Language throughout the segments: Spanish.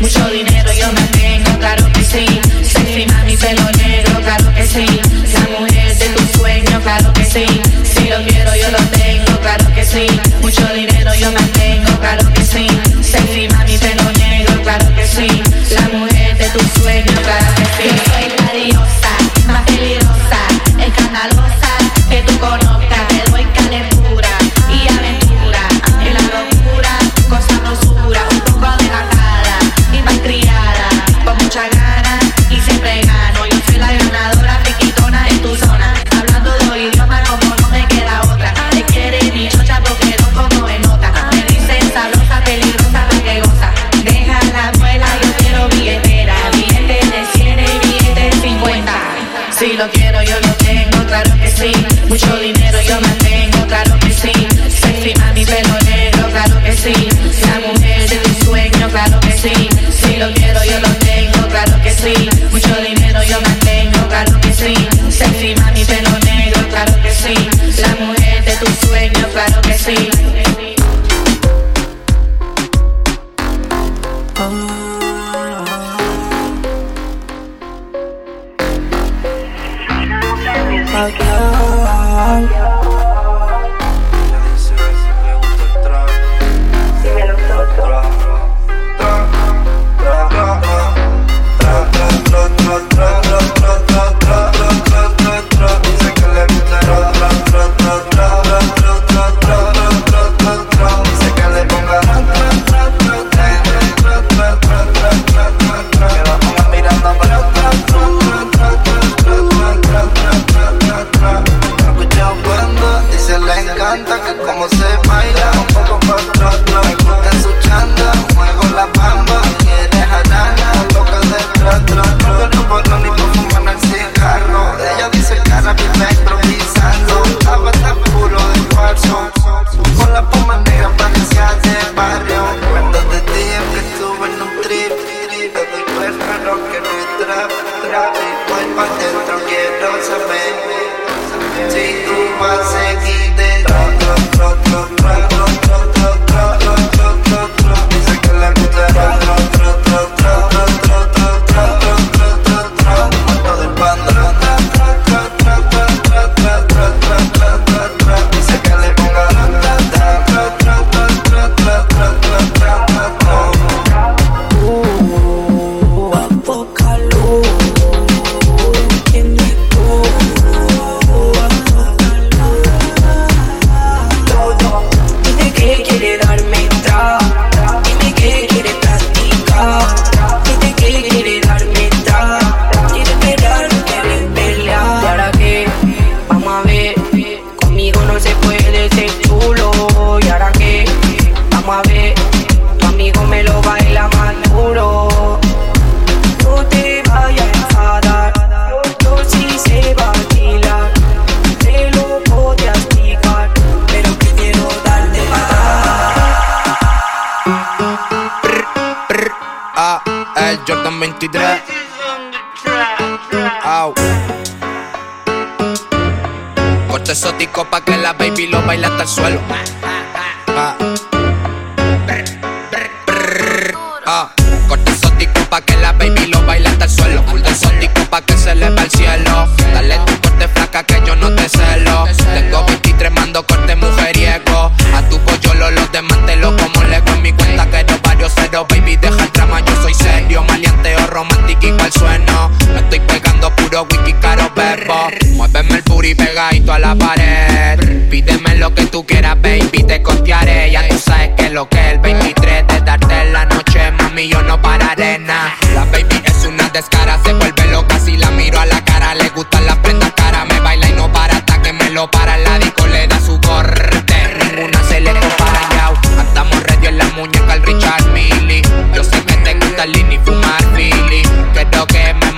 Mucho dinero yo mantengo, claro que sí.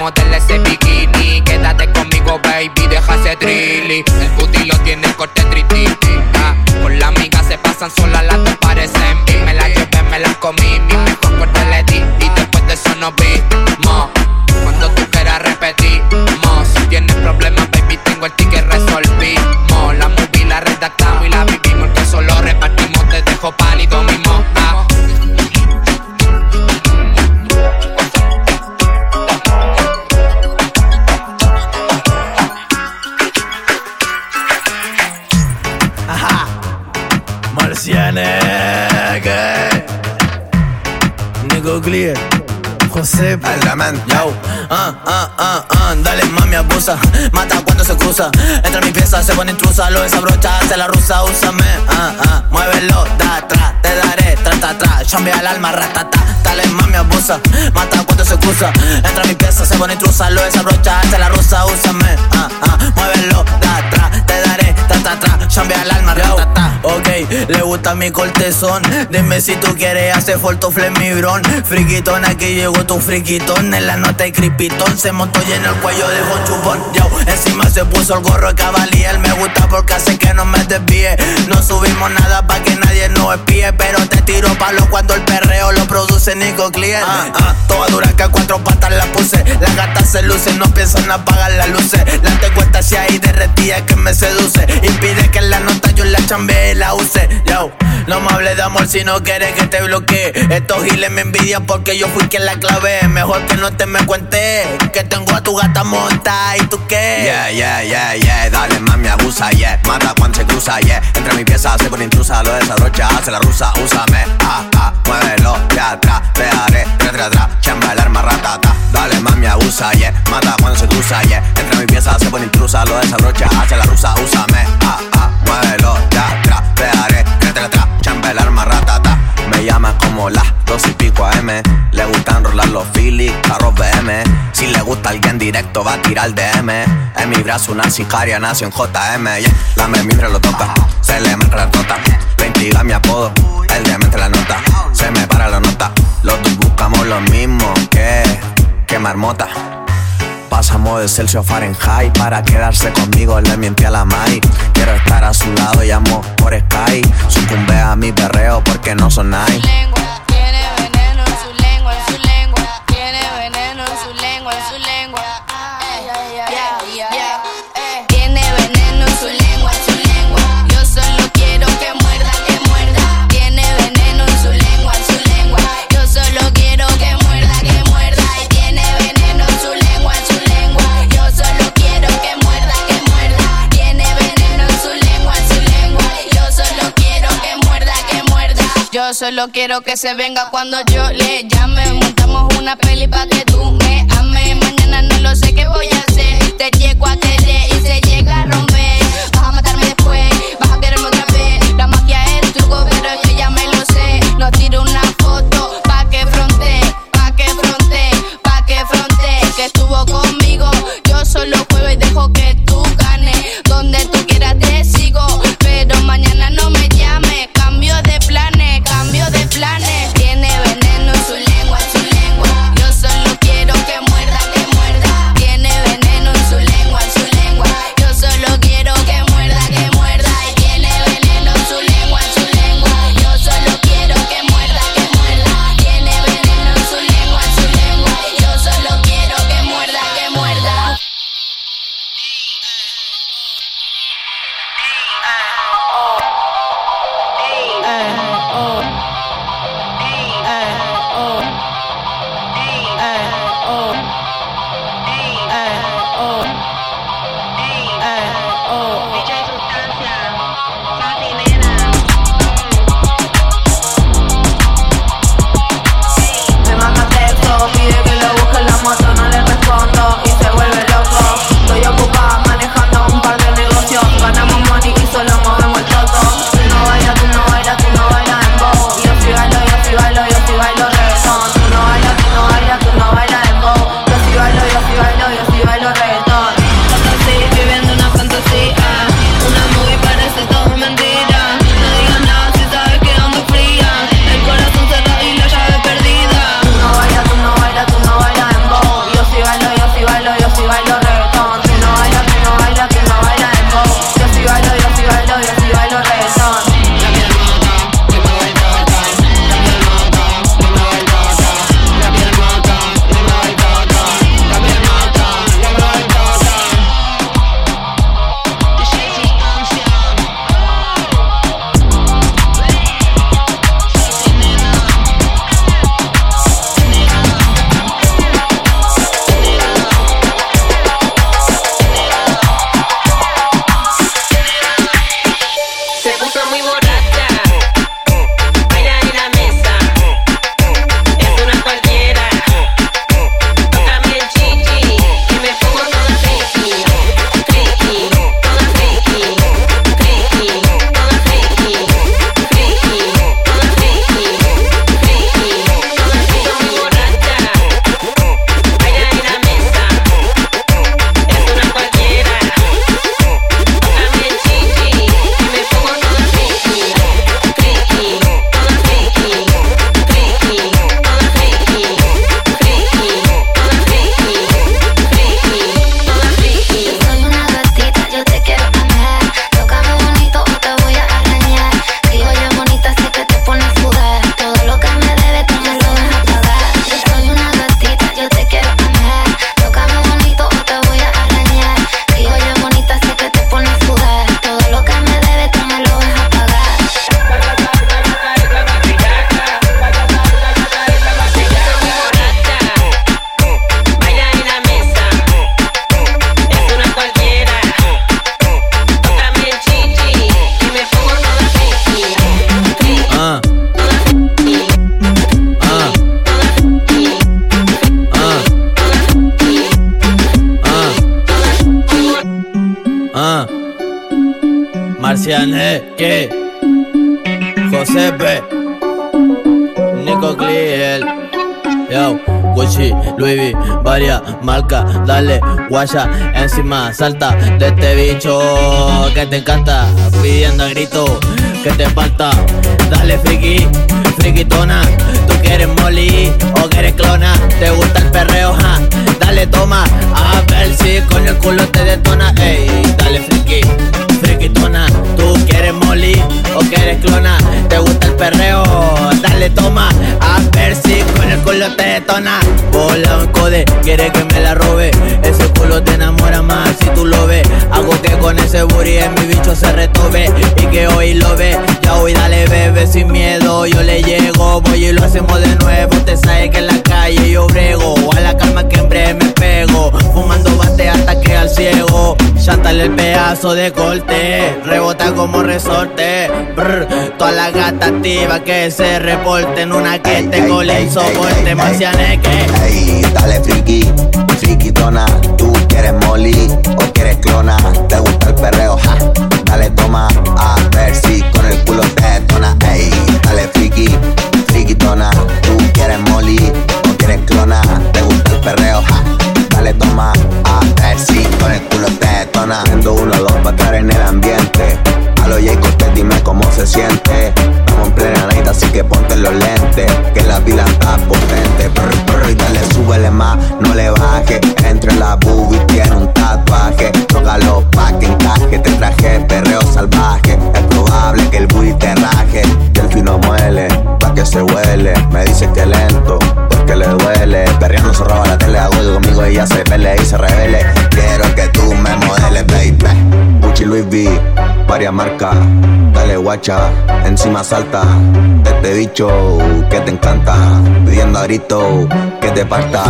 Modele ese bikini. Quédate conmigo, baby, deja ese trilly. El booty lo tiene corte trititi. ah. Con la amiga se pasan solas, Nico Clear José Element. Yo, ah, ah, ah, dale mami abusa, mata cuando se cruza, entra en mi pieza, se pone intrusa, lo desabrocha, hace la rusa, úsame, ah, ah, muévelo, da atrás, te daré, tra, tra, tra, chambea el alma, ratata, dale mami abusa, mata cuando se cruza, entra en mi pieza, se pone intrusa, lo desabrocha, hace la rusa, úsame, ah, ah, muévelo, da atrás, te daré, tra, tra, tra, chambea el alma, ratata, ok, le gusta mi cortezón, dime si tú quieres hacer foto flemibrón, friquitón, aquí llegó tu friquitón, en la nota y cripitón, se montó en el cuello un chupón, yo, encima se puso el gorro de cabalía, él me gusta porque hace que no me desvíe, no subimos nada pa' que nadie nos espíe, pero te tiro palo cuando el perreo lo produce Nico Clear, ah, ah, toda dura que a cuatro patas la puse, las gatas se lucen, no piensan apagar las luces, la tengo hacia ahí derretida que me seduce, impide que la nota yo la chambee y la use, yo, no me hables de amor si no quieres que te bloquee, estos giles me envidian porque yo fui quien la clavé, mejor que no te me cuente, que tengo a tu gata monta y tú qué, Yeah, yeah, yeah, yeah, dale mami abusa, yeah, mata cuando se cruza, yeah, entre mi pieza se pone intrusa, lo desabrocha, hace la rusa, úsame, ah, ah, muévelo, de atrás, te daré, tra, tra, tra, chamba el arma, ratata, dale mami abusa, yeah, mata cuando se cruza, yeah, entre mi pieza se pone intrusa, lo desabrocha, hace la rusa, úsame, ah, ah, muévelo, de atrás, te daré, tra, tra, tra, chamba el arma, ratata, llama como las dos y pico AM, le gustan rolar los Phillies, carros BM, si le gusta alguien directo va a tirar DM, en mi brazo una sicaria nació en JM, yeah, la mientras lo toca, se le me la tota, le intriga mi apodo, el de la nota, se me para la nota, los dos buscamos lo mismo que, que marmota. Pasamos de Celsius a Fahrenheit Para quedarse conmigo le miente a la Mai. Quiero estar a su lado, llamo por Sky. Sucumbe a mi perreo porque no son nice Solo quiero que se venga cuando yo le llame. Montamos una peli pa' que tú me ames. Mañana no lo sé qué voy a hacer. Te llego a querer salta de este bicho que te encanta, pedazo de corte, rebota como resorte, brr, toda la gata activa que se reporten, una que te cole y soporte, más que Ey, dale friki, frikitona, tú quieres molly o quieres clona, te gusta el perreo, ja, dale toma, a ver si con el culo te detona, ey, dale friki, frikitona, tú quieres molly o quieres clona, te gusta el perreo, ja, dale toma, a ver si con el culo te detona, Prendo uno dos para estar en el ambiente, a lo dime cómo se siente, en plena night así que ponte los lentes, que la pila está potente, brr, brr, y dale súbele más, no le baje, entre la boobies tiene un tatuaje, tócalo pa' que encaje, te traje perreo salvaje, es probable que el booty te raje, que el fino muele, pa' que se huele, me dice que lento, porque le duele, perreando se roba la tele, hago conmigo ella se pele y se revele, quiero que tú me modeles, baby, Gucci Louis V, varias marcas, dale guacha, encima salta, este bicho que te encanta, pidiendo a grito que te parta,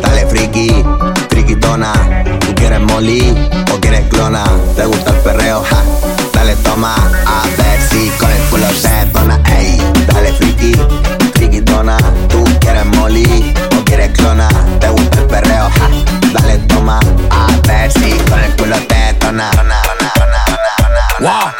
dale friki, frikitona, tú quieres molly o quieres clona, te gusta el perreo, ja, dale toma, a ver si con el culo te detona, ey, dale friki, frikitona, tú quieres molly o quieres clona, te gusta el perreo, ja, dale toma, a ver si con el culo te tona, tona, Wow.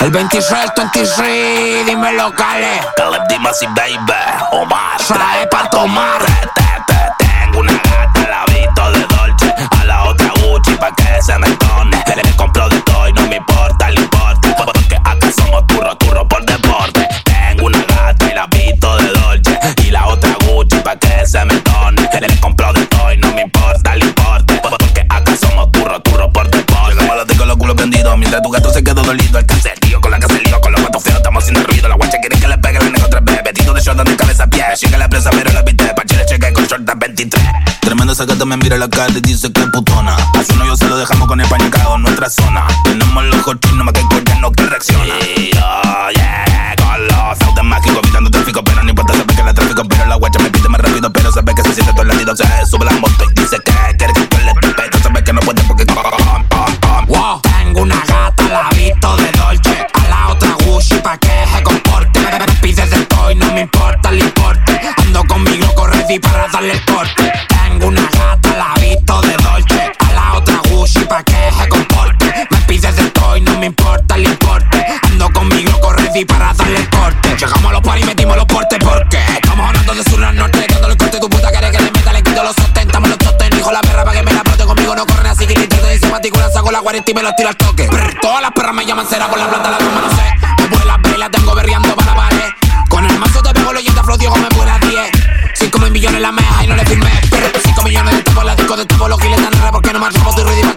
El 23, 23, dime locales. Caleb Dimas y Baby Omar. Trae pa' tomar. Te, te, tengo una gata, la visto de Dolce. A la otra Gucci pa' que se me entone. Le, le compro de todo y no me importa el importe Porque acá somos turro, turro por deporte. Tengo una gata y la visto de Dolce. Y la otra Gucci pa' que se me entone Mientras tu gato se quedó dolido El caserío con la que se Con los gatos feos estamos haciendo ruido. La guacha quiere que le pegue negro otra vez. Vestido de Jordan de cabeza a pie. Llega la presa pero la viste Pa' chile cheque con short 23 Tremendo esa gata me mira la cara y dice que es putona. A su novio se lo dejamos con el paño cagado en nuestra zona. Tenemos los cochinos más que el no que reacciona. Y oh yeah Con los autos mágicos evitando tráfico Pero no importa saber que la tráfico Pero la guacha me pide más rápido Pero sabe que se siente todo el latido Se sube la moto y dice que quiere que tú le Pero sabe que no puede porque Wow. Tengo una de Dolce. A la otra Gucci pa' que se comporte. Me pides de todo y no me importa el importe. Ando conmigo, corre y para darle el corte. Tengo una gata, la visto de Dolce. A la otra Gucci pa' que se comporte. Me pides de todo y no me importa el importe. Ando conmigo, corre y para darle el corte. Llegamos a los paris metimos los portes porque estamos hablando de sur al norte. Maticula, saco la 40 y me los tiro al toque. Brr, todas las perras me llaman cera por la planta, la goma, no sé. Me pone las velas, tengo berreando para pared. Con el mazo te pego leyenda, flow, Diego me vuela 10. 5 mil millones la meja y no le firmé. 5 millones de tapos, la disco de tapos, los giles tan porque no me atrapa, estoy ready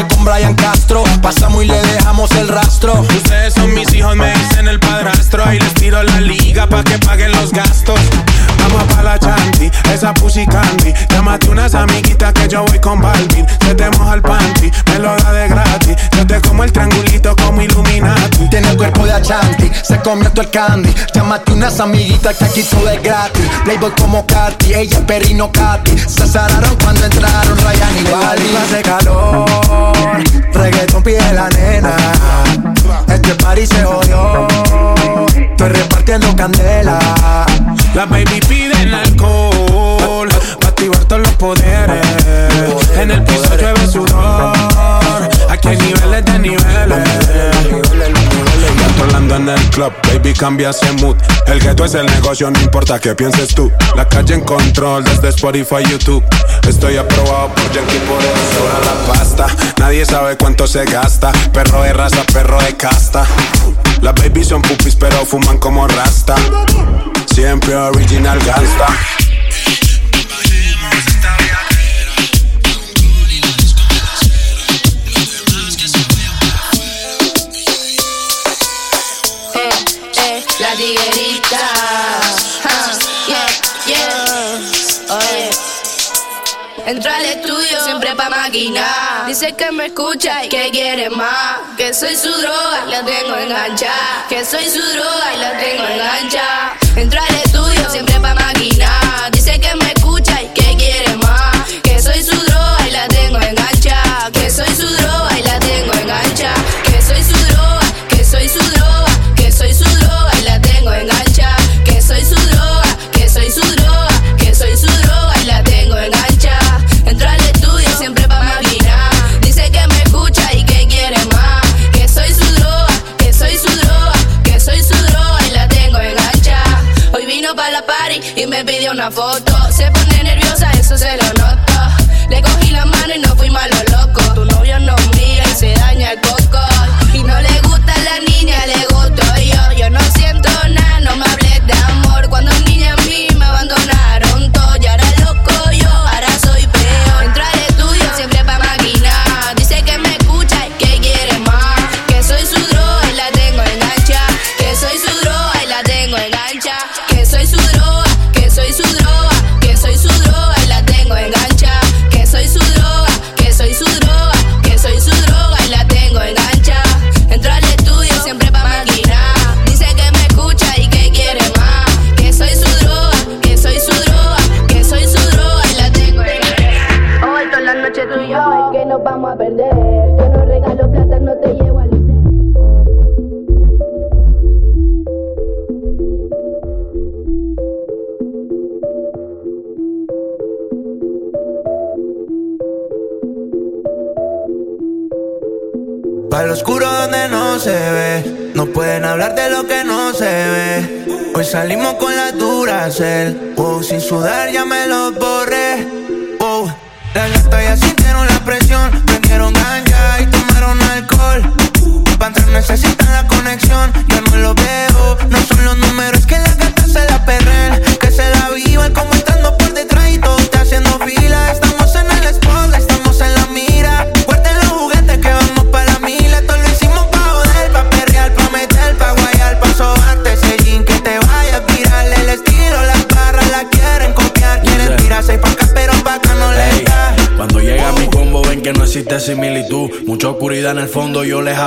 con Brian Castro. Pasamos y le dejamos el rastro. Ustedes son mis hijos, me dicen el padrastro. Ahí les tiro la liga pa' que paguen los gastos. Vamos pa' la chanti, esa pussy candy. Llámate unas amiguitas que yo voy con Balvin. Se te moja el panty, me lo da de gratis. Yo te como el triangulito como Illuminati. Tiene cuerpo de Achanti, se comió todo el candy. Llámate unas amiguitas que aquí todo es gratis. Playboy como Katy, ella es perrino Katy. Se zararon cuando entraron Ryan y Wally. hace calor, reggaeton pide la nena. Este party se jodió, estoy repartiendo candela. La baby piden alcohol, pa' activar todos los poderes. En el piso llueve sudor, aquí hay niveles de niveles. Controlando en el club, baby cambia ese mood. El gueto es el negocio, no importa qué pienses tú. La calle en control desde Spotify, YouTube. Estoy aprobado por Yankee por eso la pasta. Nadie sabe cuánto se gasta. Perro de raza, perro de casta. Las babies son pupis pero fuman como rasta. Siempre original gangsta tiguerita. Ah, yeah, yeah. Oye. Entro al estudio siempre pa' maquinar. Dice que me escucha y que quiere más. Que soy su droga y la tengo enganchada. Que soy su droga y la tengo enganchada. Entro al estudio siempre pa' maquinar. Dice que me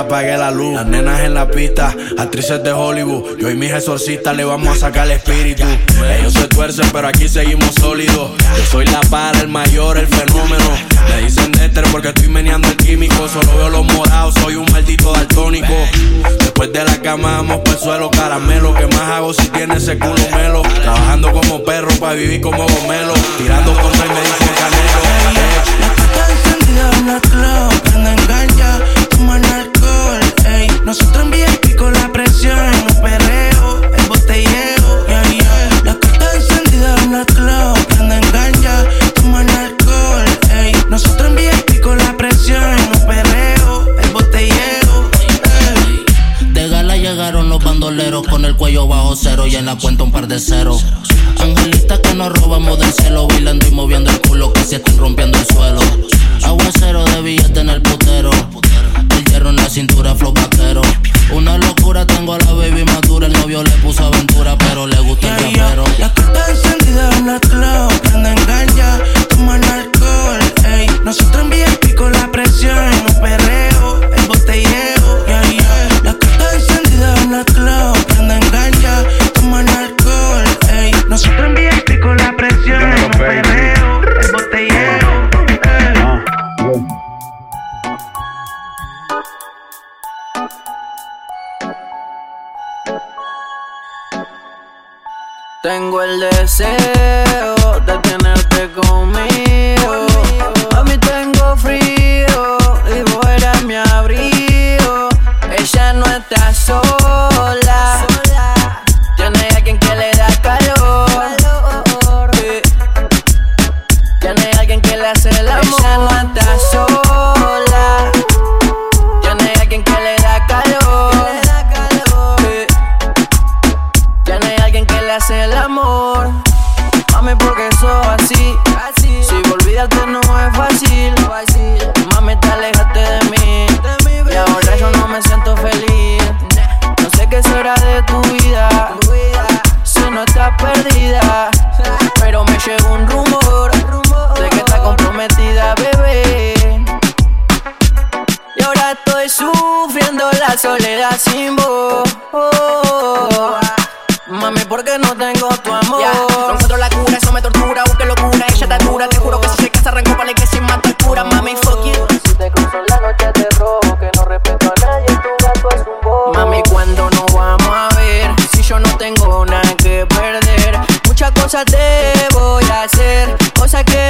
apagué la luz. Las nenas en la pista, actrices de Hollywood. Yo y mis exorcistas le vamos a sacar el espíritu. Ellos se tuercen, pero aquí seguimos sólidos. Yo soy la para, el mayor, el fenómeno. Me dicen Dexter porque estoy meneando el químico. Solo veo los morados, soy un maldito daltónico. Después de la cama vamos por el suelo, caramelo. ¿Qué más hago si tiene ese culo melo? Trabajando como perro para vivir como gomelo. Tirando como el médico canelo. Está encendida en la club, prenden ganja, de ceros. Angelitas que nos robamos del cielo, Estoy sufriendo la soledad sin vos. Mami, porque no tengo tu amor. Yeah. No encuentro la cura, eso me tortura. Busque locura, ella te dura. Te juro que si se casa, arrancó para la iglesia y mata cura. Mami, fuck you. Si te cruzo la noche, te robo. Que no respeto a nadie, tu gato es un bobo. Mami, cuando no vamos a ver? Si yo no tengo nada que perder. Muchas cosas te voy a hacer. Cosas que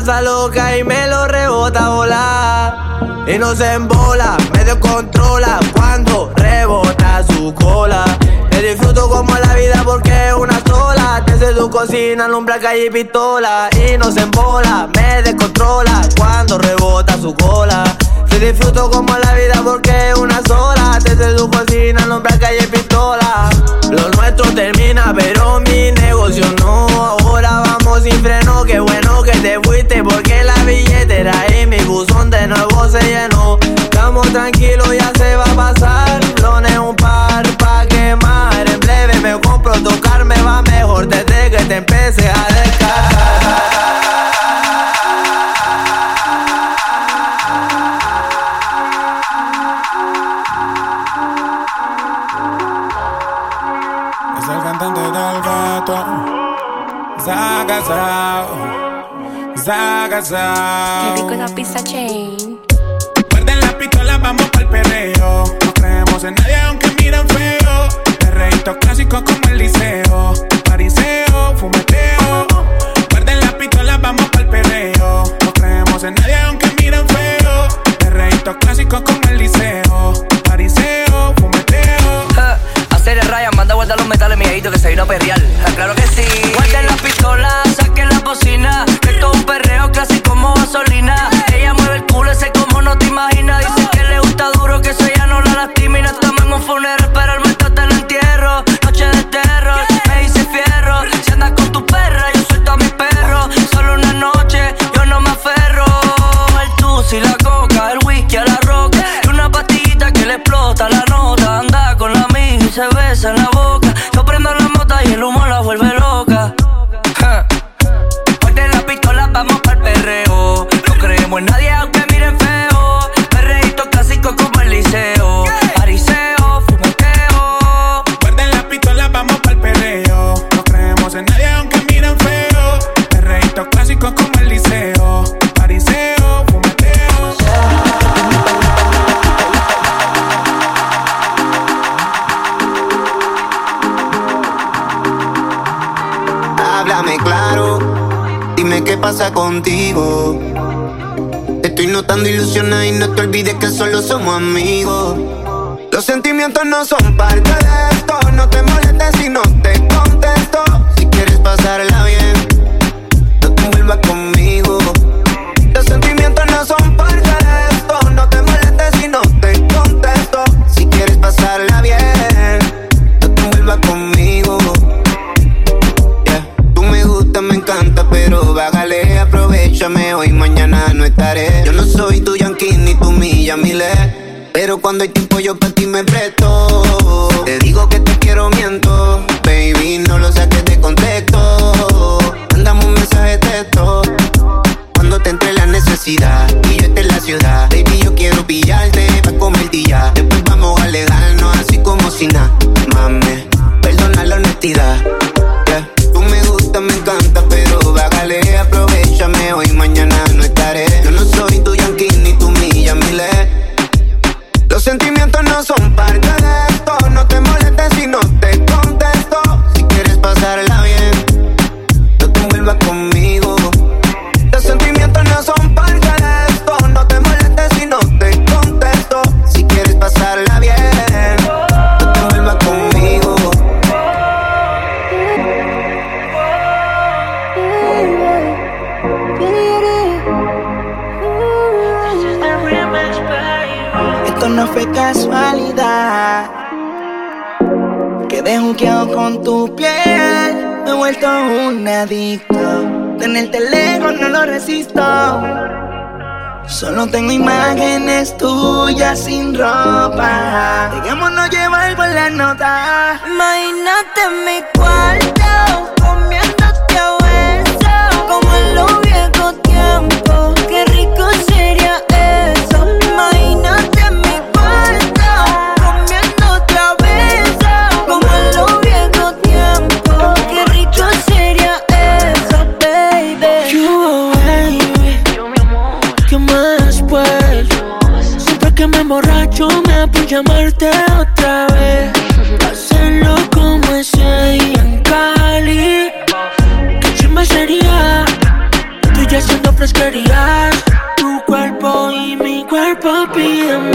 loca y me lo rebota a volar. Y no se embola, medio controla cuando rebota su cola. Te disfruto como la vida porque es una sola. Desde tu cocina, alumbra calle y pistola. Y no se embola, me descontrola cuando rebota su cola. Te disfruto como la vida porque es una sola. Desde tu cocina, alumbra calle y pistola. Lo nuestro termina, pero mi negocio no. Ahora va sin freno, qué bueno que te fuiste porque la billetera y mi buzón de nuevo se llenó. Estamos tranquilos, ya se va a pasar. Clones un par pa' quemar. En breve me compro, tocar me va mejor desde que te empecé casa. Me pico una pizza che someone me. Solo tengo imágenes tuyas sin ropa. Dejémonos llevar por la nota. Imagínate mi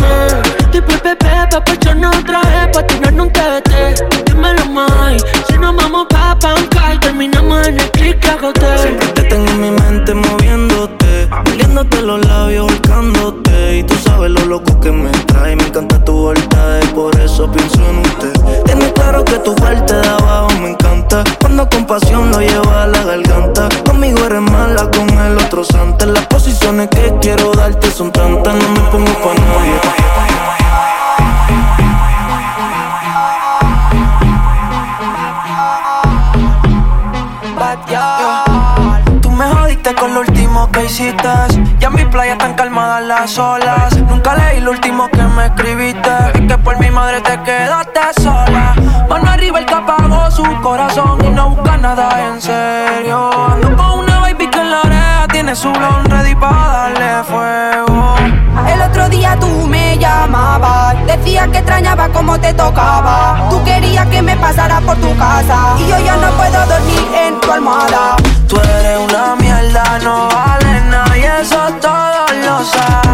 más. Después bebé, papá, yo no traje pa' tirarnos un TBT. Dímelo más. Si nos vamos pa' pancar, terminamos en el click agoté. Siempre te tengo en mi mente moviéndote, oliéndote los labios, volcándote. Y tú sabes lo loco que me trae. Me encanta tu voltaje, por eso pienso en usted. Tienes claro que tu parte de abajo me encanta. Cuando con pasión lo lleva a la garganta. Conmigo eres mala, con el otro santa. Las posiciones que quiero darte son tantas Nunca leí lo último que me escribiste. Y que por mi madre te quedaste sola. Mano arriba el que apagó su corazón y no busca nada en serio. Ando con una baby que en la oreja tiene su blon ready para darle fuego. El otro día tú me llamabas, decías que extrañaba cómo te tocaba. Tú querías que me pasara por tu casa y yo ya no puedo dormir en tu almohada. Tú eres una mierda, no vale nada y eso todos lo saben.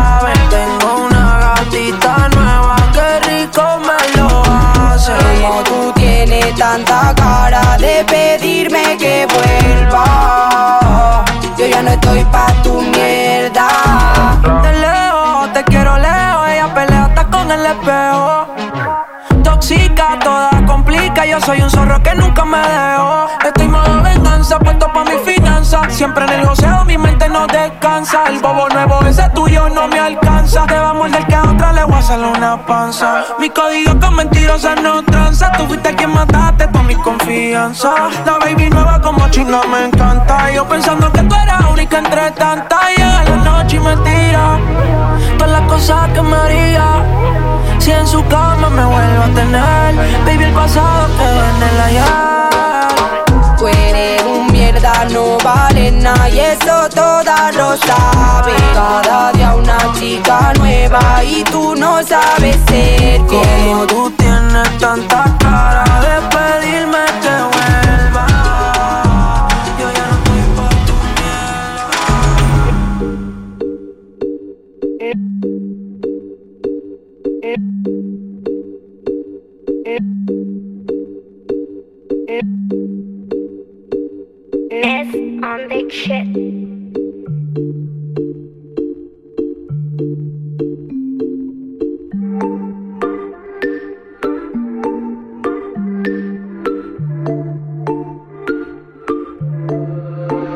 Tengo una gatita nueva, que rico me lo hace. Como tú tienes tanta cara de pedirme que vuelva. Yo ya no estoy pa' tu mierda. Te leo, te quiero leo, ella pelea hasta con el espejo. Tóxica, toda complica, yo soy un zorro que nunca me dejo. Estoy modo venganza, puesto pa' mi finanza. Siempre en el joseo, mi mente no descansa. No me alcanza. Te va a morder que a otra le voy a hacer una panza. Mi código con mentirosa no tranza. Tú fuiste quien mataste toda mi confianza. La baby nueva como chinga me encanta. Yo pensando que tú eras única entre tantas. Llega la noche y me tira todas las cosas que me haría. Si en su cama me vuelvo a tener, baby, el pasado quedó en el ayer. Tú eres un no vale nada y eso todas lo saben. Cada día una chica nueva y tú no sabes ser Como tú tienes tanta cara de pedirme que vuelva. Shit.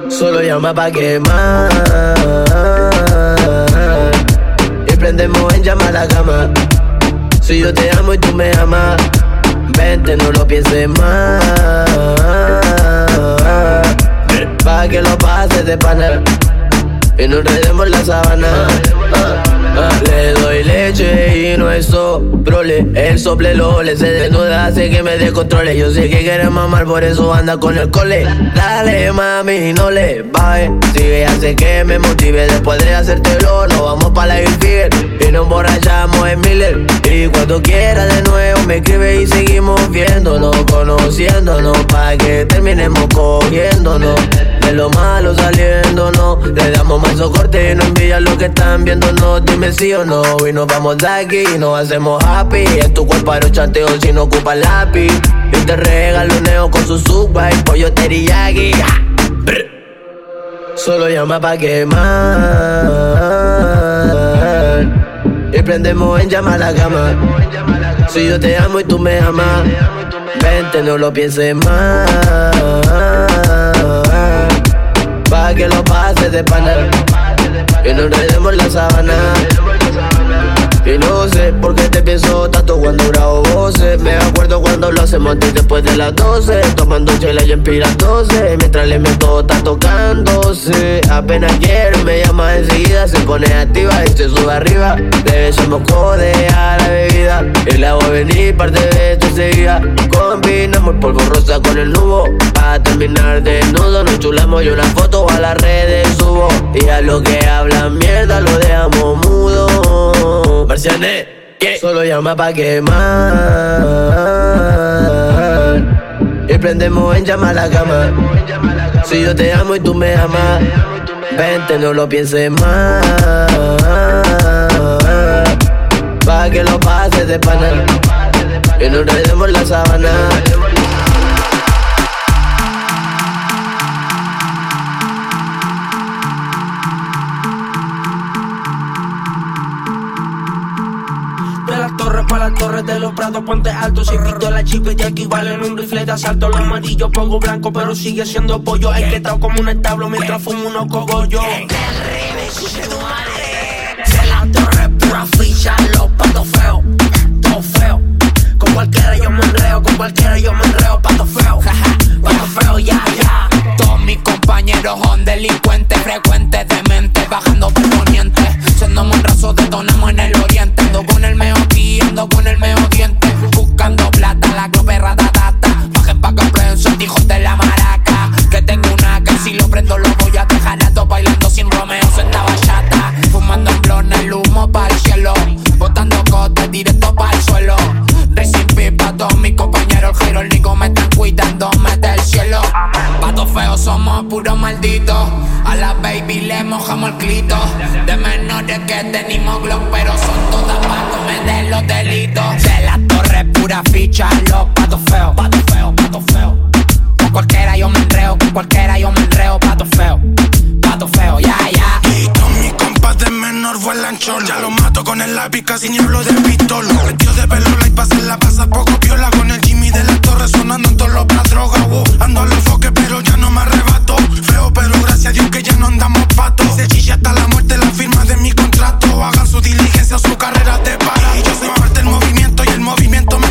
Solo llama pa' quemar. Y prendemos en llama la cama. Si yo te amo y tú me amas, vente, no lo pienses más. Que lo pases de pana. Y nos enredemos la sábana. Ah, ah. Le doy leche y no es soprole. El sople lo le se desnuda, hace que me descontrole. Yo sé que quiere mamar, por eso anda con el cole. Dale mami, no le baje. Sigue, hace que me motive. Después de hacértelo, nos vamos pa' la Infiel. Y nos emborrachamos en Miller. Y cuando quiera de nuevo, me escribe y seguimos viéndonos, conociéndonos. Pa' que terminemos cogiéndonos. De lo malo saliéndonos. Le damos más socorte y no envidia lo que están viéndonos. Dime sí o no. Y nos vamos de aquí y nos hacemos happy. En tu cuerpo aero chanteo si no ocupa lápiz. Yo te regalo un neo con su suba y pollo teriyaki. Solo llama pa' quemar. Y prendemos en llama la cama. Si yo te amo y tú me amas, vente, no lo pienses más. Que lo pases de pana. Y nos enredemos la sábana. Y no sé por qué te pienso tanto cuando grabo voces. Me acuerdo cuando lo hacemos antes después de las 12. Tomando chela y inspirándose. Mientras le meto está tocándose. Apenas quiero, me llama enseguida. Se pone activa y se sube arriba. Le besamos codea la bebida. Y la voy a venir parte de esto enseguida. Combinamos el polvo rosa con el nubo. Para terminar desnudo, nos chulamos y una foto a las redes subo. Y a lo que hablan mierda lo dejamos mudo. Marciané, solo llama pa' quemar. Y prendemos en llama la cama. Si yo te amo y tú me amas, vente, no lo pienses más. Pa' que lo pases de pana. Y nos enredemos la sábana. Torres de los prados, ponte alto. Si quito la chip de aquí valen un rifle de asalto. Lo amarillo pongo blanco, pero sigue siendo pollo. El que está como un establo mientras fumo unos cogollos. De las torres pura ficha, los patos feos, todo feo. Con cualquiera yo me enreo, con cualquiera yo me enreo, pato feo, pato feo, ya, ya mis compañeros son delincuentes frecuentes, dementes, bajando por. Siendo monrazo, detonamos en el oriente. Ando con el meo ando con el meo diente. Buscando plata, la globe ratatata. Baje pa' que prensa, hijos de la maraca. Que tengo una que si lo prendo lo voy a dejar alto. Bailando sin Romeo, senda bachata. Fumando en blon, el humo para el cielo. Botando cotes directo para el suelo. Recién pa' todos mis compañeros, el me están cuidando, me del cielo. Feos somos puros malditos. A la baby le mojamos el clito. De menores que tenemos glock, pero son todas pa' cometer los delitos. De la torre pura ficha, los patos feos. Patos feos, patos feos. Con cualquiera yo me enreo, con cualquiera yo me enreo, pato feo. Pato feo, ya, ya. Vuelan cholo. Ya lo mato con el lápiz, casi ni hablo de pistolo. Vestido de pelola y pasa la pasa poco piola. Con el Jimmy de la torre sonando en todos los droga. wow. Ando a los foques, pero ya no me arrebato. Feo, pero gracias a Dios que ya no andamos patos. Se chilla hasta la muerte la firma de mi contrato. Hagan su diligencia, su carrera de para. Y yo soy parte del movimiento y el movimiento me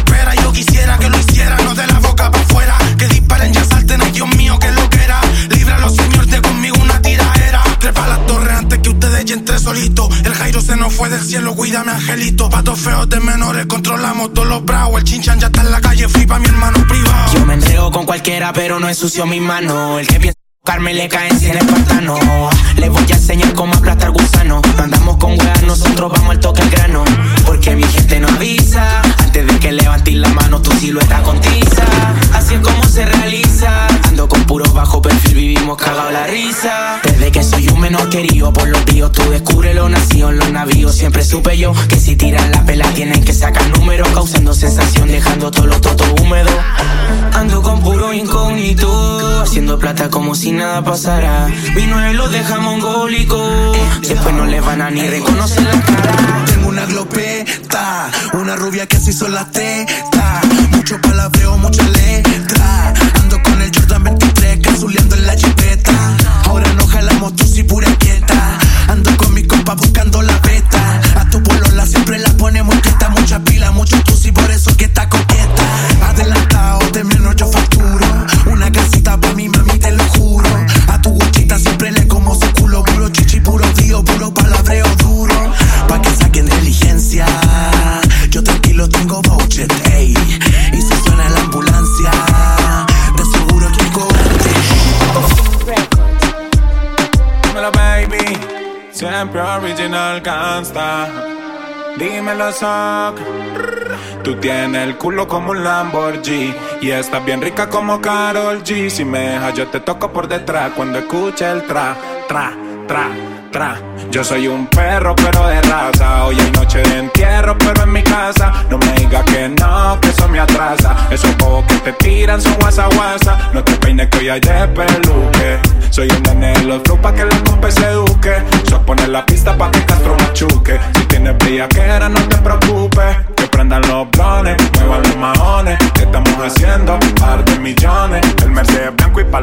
ya entre solito. El Jairo se nos fue del cielo, cuídame, angelito. Patos feos de menores, controlamos todos los bravos. El chinchan ya está en la calle, fui pa' mi hermano privado. Yo me enreo con cualquiera, pero no ensucio mi mano. El que piensa buscarme le caen cien espartanos. Le voy a enseñar cómo aplastar gusano. No andamos con weas, nosotros vamos al toque al grano. Porque mi gente no avisa. Antes de que levantes la mano, tu silueta con tiza. Así es como se realiza. Ando con puros bajo perfil, vivimos cagado la risa. Desde que soy un menor querido por los tíos, tú descubre lo nacido en los navíos. Siempre supe yo que si tiran la pela tienen que sacar números, causando sensación, dejando todos los totos húmedos. Ando con puro incógnito, haciendo plata como si nada pasara. Mi nueve lo deja mongólico, después no le van a ni reconocer la cara. Tengo una glopeta, una rubia que así son las tetas. Mucho palabreo, mucha letra. Ando con el Jordan 23, cazuleando en la chipeta. Ahora no jalamos tú si pura quieta. Ando con mi compa buscando la beta. A tu polola siempre la ponemos Siempre original gangsta. Dímelo, Sock. Tú tienes el culo como un Lamborghini Y estás bien rica como Carol G Si me dejas yo te toco por detrás Cuando escuche el tra, tra, tra, Yo soy un perro pero de raza. Hoy hay noche de entierro pero en mi casa. No me digas que no, que eso me atrasa. Esos bobos que te tiran son guasa guasa. No te peines que hoy hay de peluque. Soy un nene de los flow pa' que la compa se eduque. Sos poner la pista pa' que Castro machuque. Si tienes bellaquera no te preocupes. Que prendan los blones, muevan los maones ¿Qué estamos haciendo? Par de millones. El Mercedes blanco y pa'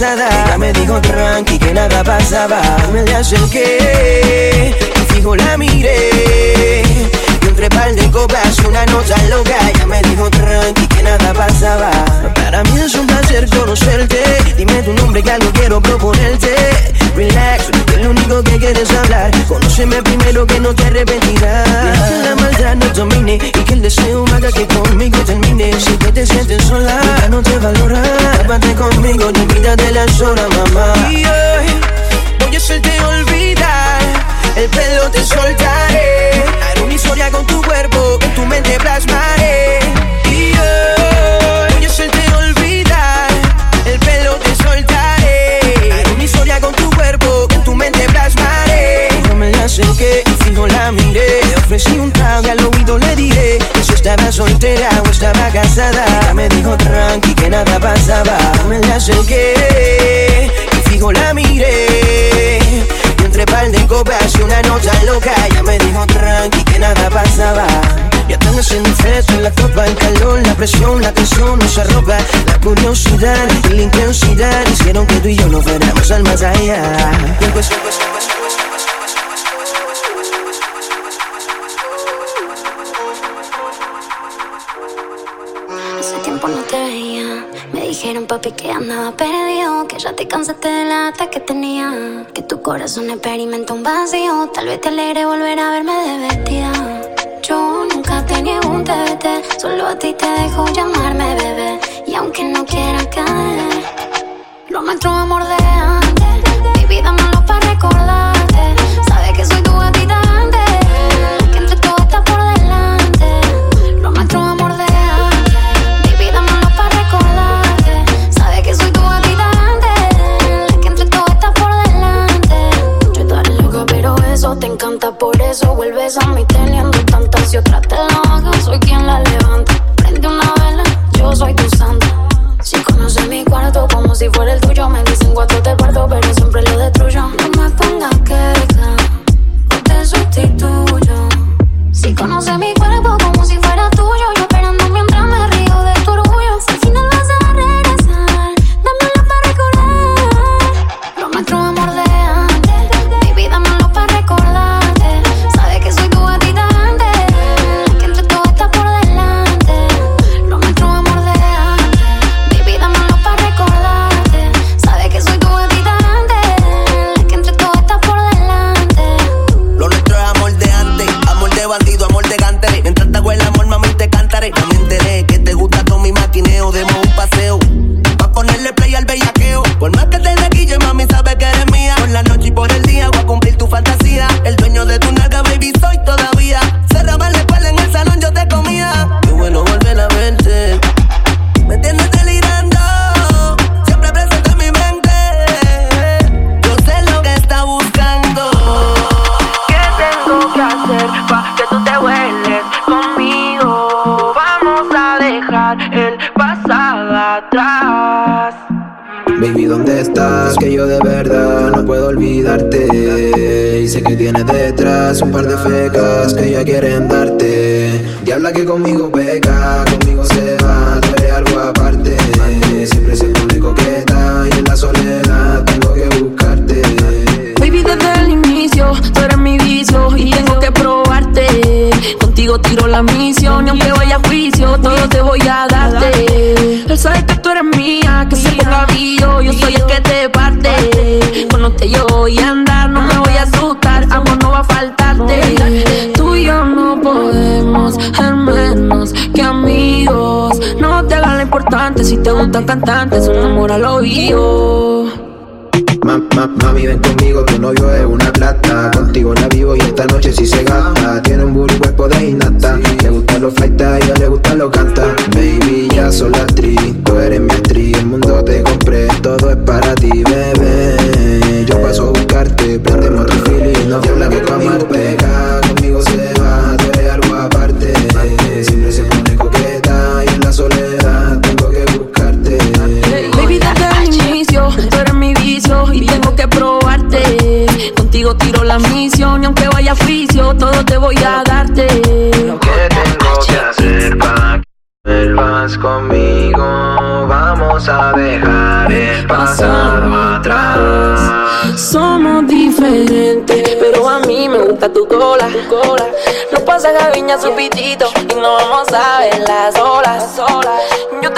cansada. Dígame Hace tiempo no te veía. Me dijeron, papi, que andaba perdido. Que ya te cansaste de la lata que tenía. Que tu corazón experimenta un vacío. Tal vez te alegre volver a verme de vez tan cantante, es un amor a lo vivo. tu cola. Nos su pitito y nos vamos a ver las olas. Yo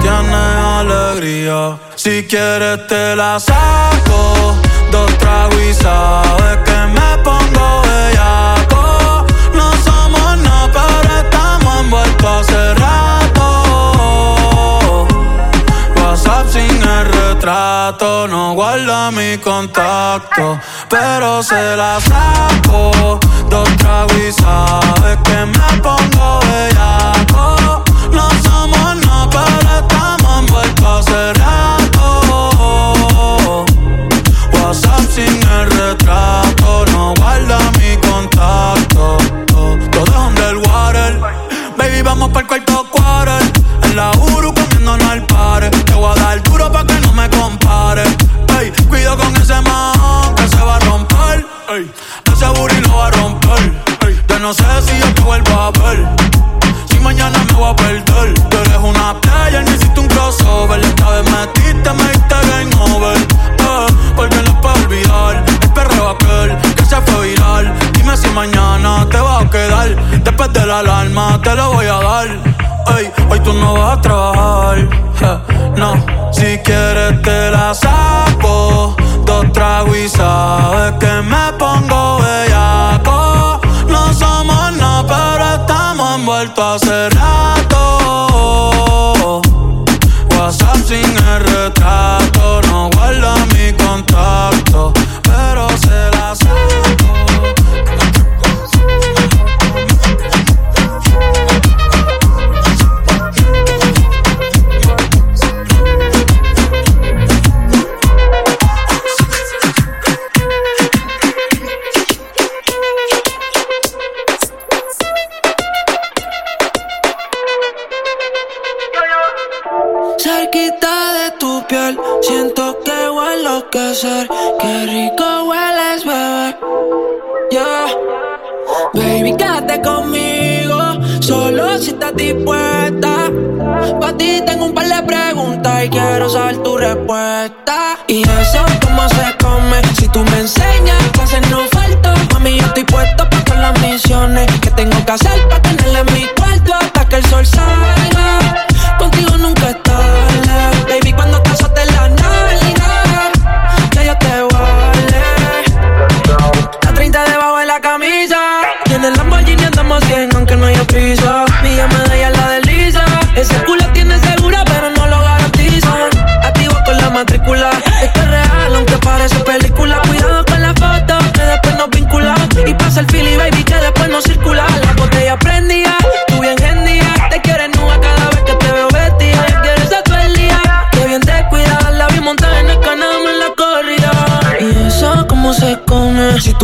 tienes alegría. Si quieres te la saco, dos tragos y sabes que me pongo bellaco. No somos nada, pero estamos envueltos hace rato. WhatsApp sin el retrato, no guarda mi contacto, pero se la saco, dos tragos y sabes que me pongo bellaco envuelto hace rato. WhatsApp sin el retrato, no guarda mi contacto. Todo donde el water, baby, vamos para el cuarto quarter. En la Uru comiendo no al par. Te voy a dar duro pa' que no me compare. Cuido con ese man que se va a romper. Ey, ese booty lo va a romper. Ey, ya no sé si yo te vuelvo a ver. Si mañana me voy a perder. si mañana te vas a quedar. Después de la alarma te lo voy a dar. Ey, hoy tú no vas a trabajar. No, si quieres te la saco. Dos tragos y sabes que me Qué rico hueles, bebé. Yeah. Baby, quédate conmigo. Solo si estás dispuesta. Pa' ti tengo un par de preguntas y quiero saber tu respuesta. Y eso cómo se come. Si tú me enseñas, clases no falto. Mami, yo estoy puesto para todas las misiones que tengo que hacer para tenerle mi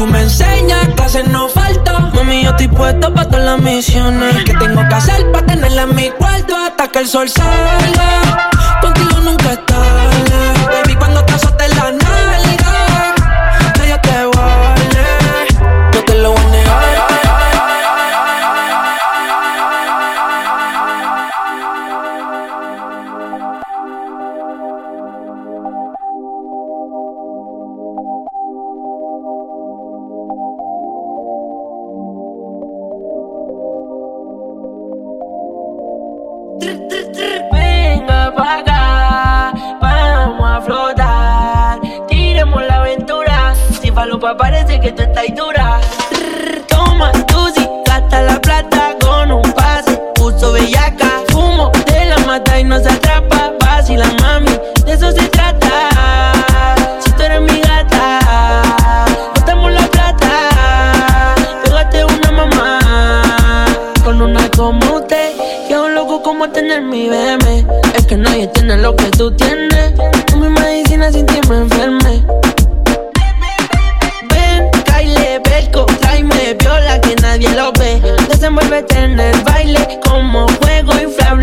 Tú me enseñas, que clases no falta. Mami, yo estoy puesto para todas las misiones. ¿Qué tengo que hacer para tenerla en mi cuarto hasta que el sol salga? Contigo nunca es tarde, parece que tú estás dura. Rrr, toma tusi, gasta la plata con un pase. Puso bellaca, fumo, te la mata y no se atrapa. Vacila, mami, de eso se trata. Si tú eres mi gata, botamos la plata. Pégate una mamá con una como usted. Que es un loco como tener mi BM. Es que nadie tiene lo que tú tienes. Tú mi medicina sin ti me enferme. cerco, tráeme viola que nadie lo ve. Desenvuélvete en el baile como juego inflable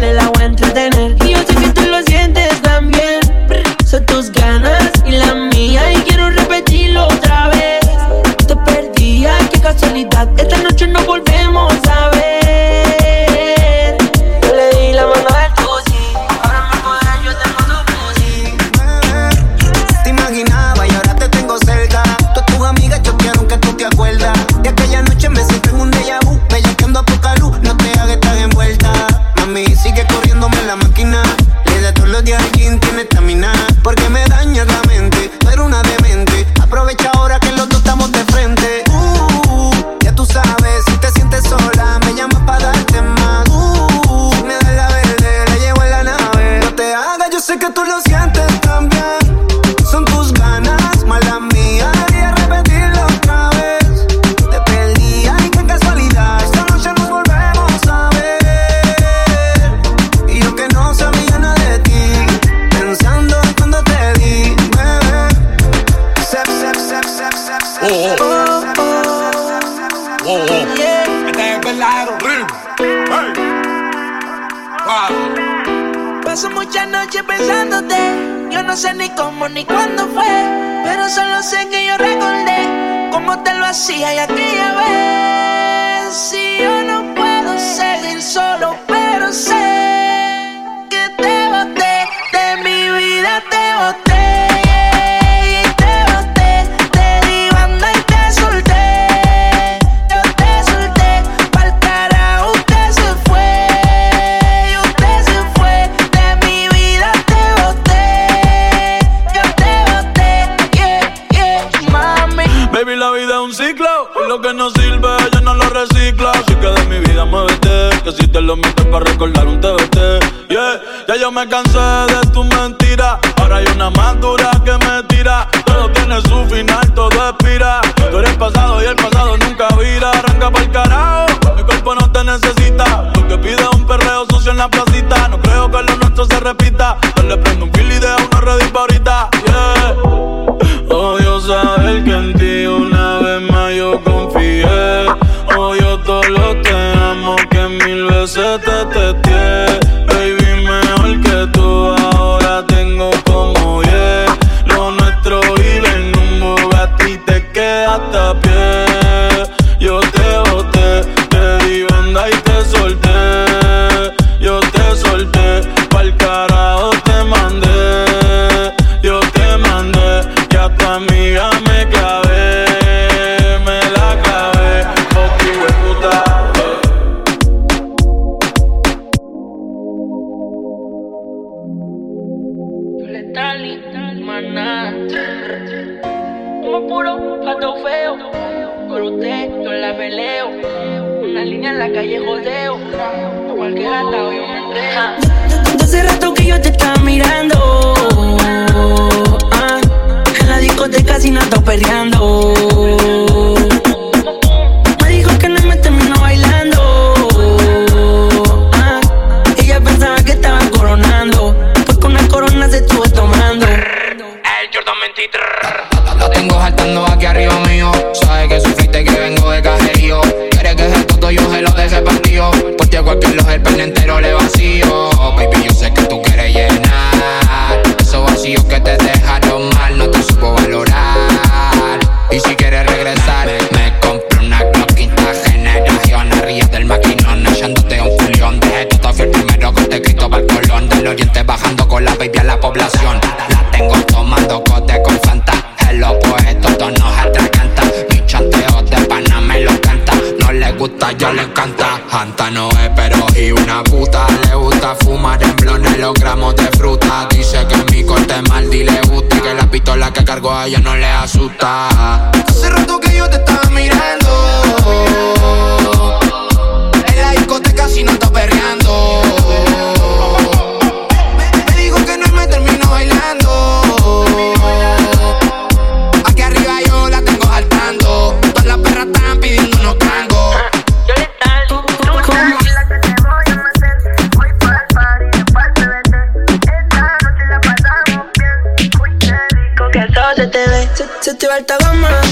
se, te va alta gama.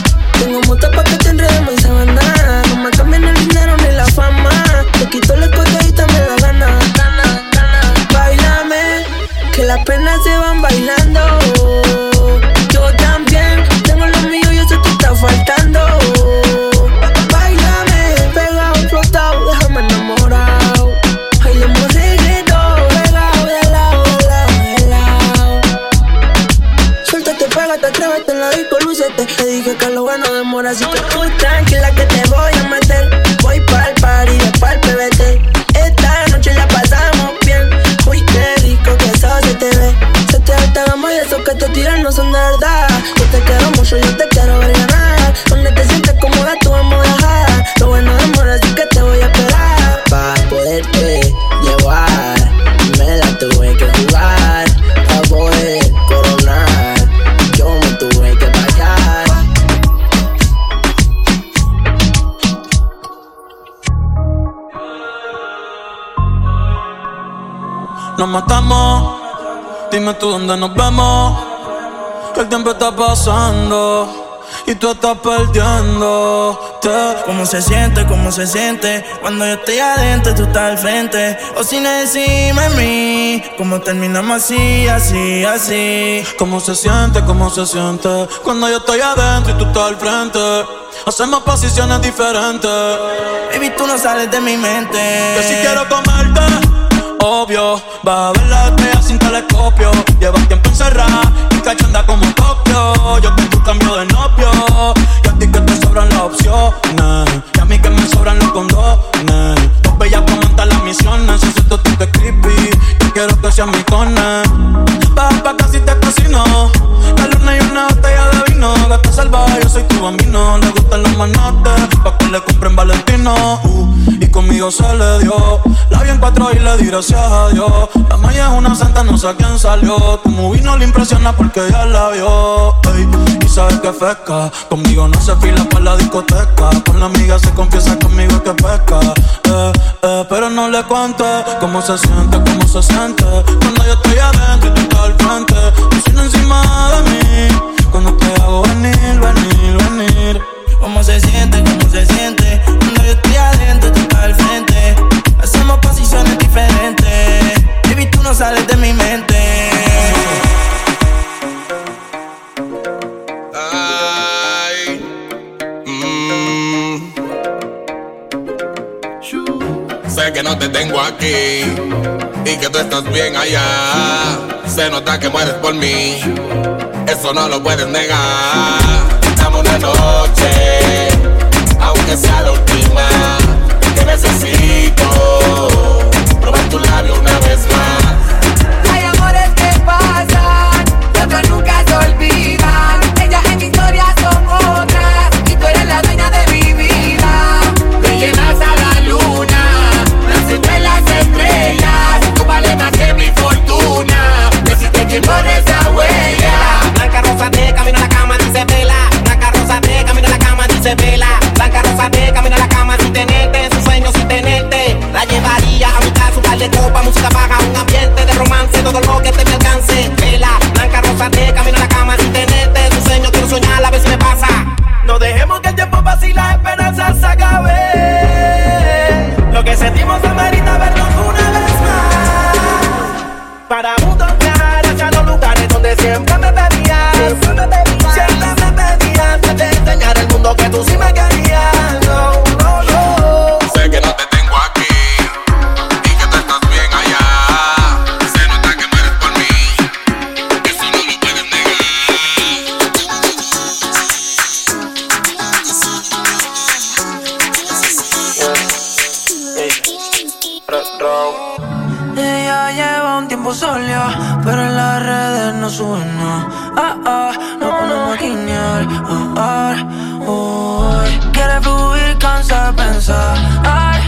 Dónde nos vemos. Que el tiempo está pasando y tú estás perdiéndote. ¿Cómo se siente? ¿Cómo se siente? Cuando yo estoy adentro, tú estás al frente. O sin encima de mí. ¿Cómo terminamos así, así, así? ¿Cómo se siente? ¿Cómo se siente? Cuando yo estoy adentro y tú estás al frente. Hacemos posiciones diferentes. Baby, tú no sales de mi mente. Que si quiero comerte, obvio. Vas a ver la estrella sin telescopio. Llevas tiempo encerrada y cachonda como Tokio. Yo tengo un cambio de novio. Y a ti que te sobran las opciones. Y a mí que me sobran los condones. Dos bellas montar las misiones. Si siento tú te creepy. Yo quiero que seas mi cone. Baja pa' casi te cocino. La luna y una botella vino. Gata salvaje, yo soy tu bambino. Le gustan los manotes. Pa' que le compren Valentino. Uh, y conmigo se le dio. La vi en cuatro y le di gracias a Dios. La maya es una santa, no sé a quién salió. Tu movie no le impresiona porque ya la vio. y sabes que fresca. Conmigo no se fila para la discoteca. Con la amiga se confiesa conmigo que pesca. Eh, eh, pero no le cuente cómo se siente, cómo se siente. Cuando yo estoy adentro y tú estás al frente. Encima de mí. Cuando te hago venir, venir, venir. ¿Cómo se siente? ¿Cómo se siente? Cuando yo estoy adentro, tú estás al frente. Hacemos posiciones diferentes. Baby, tú no sales de mi mente. Ay. Mm. Sé que no te tengo aquí y que tú estás bien allá. Se nota que mueres por mí, eso no lo puedes negar. Dame una noche, aunque sea la última, que necesito probar tu labio una vez más. Hay amores que pasan, y otros nunca se olvidan. Ellas en mi historia son otras, y tú eres la dueña de mi vida. Me llevas a la luna, en las estrellas. Tú vales más que mi fortuna, deciste quién pone Vela, Blanca rosa de camino a la cama sin tenerte, sus sueños sin tenerte. La llevaría a mi casa, un par de copa, música baja, un ambiente de romance, todo lo que te alcance. Vela, blanca rosa de camino a la cama sin tenerte, sus sueños quiero soñar, a ver si me pasa. No dejes no suben nada. Ah, ah, no ponemos a guiñar. Ah, ah, oh. Quiere fluir, cansa de pensar. Ay,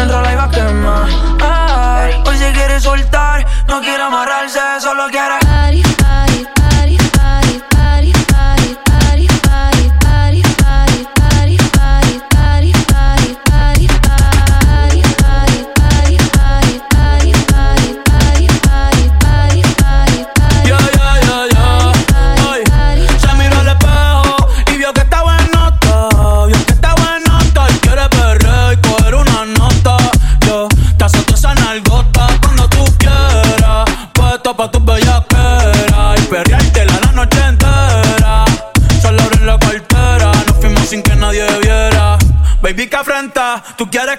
entra la iba a quemar. Ay, hoy se quiere soltar, no quiere amarrarse, solo quiere Tu quieres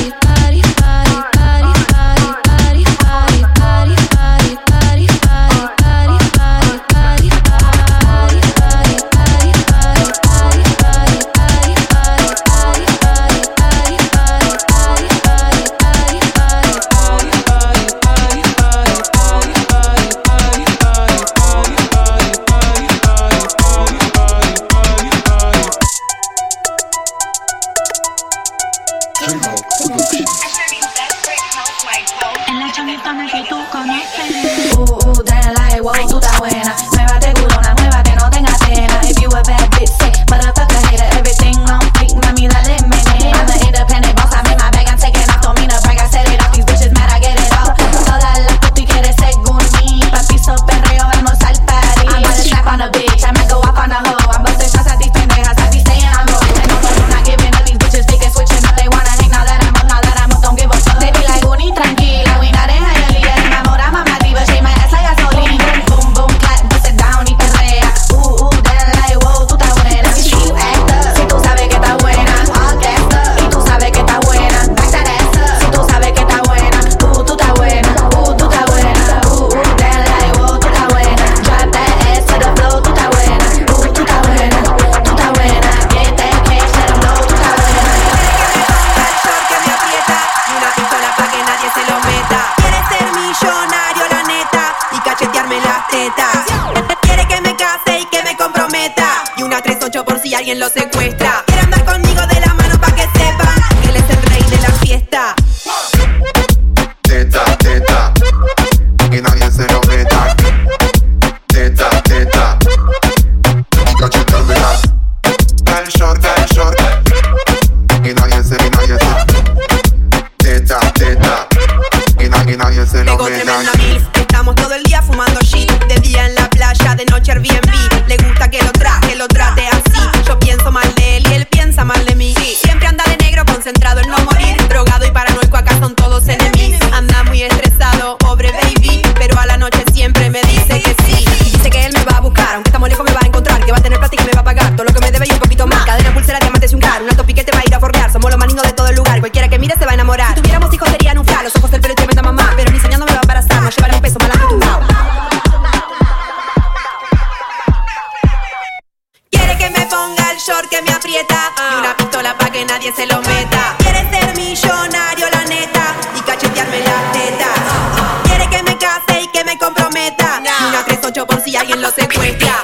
ponga el short que me aprieta y una pistola pa' que nadie se lo meta. Quiere ser millonario, la neta, y cachetearme la teta. Quiere que me case y que me comprometa. Y una 3-8 por si alguien lo secuestra.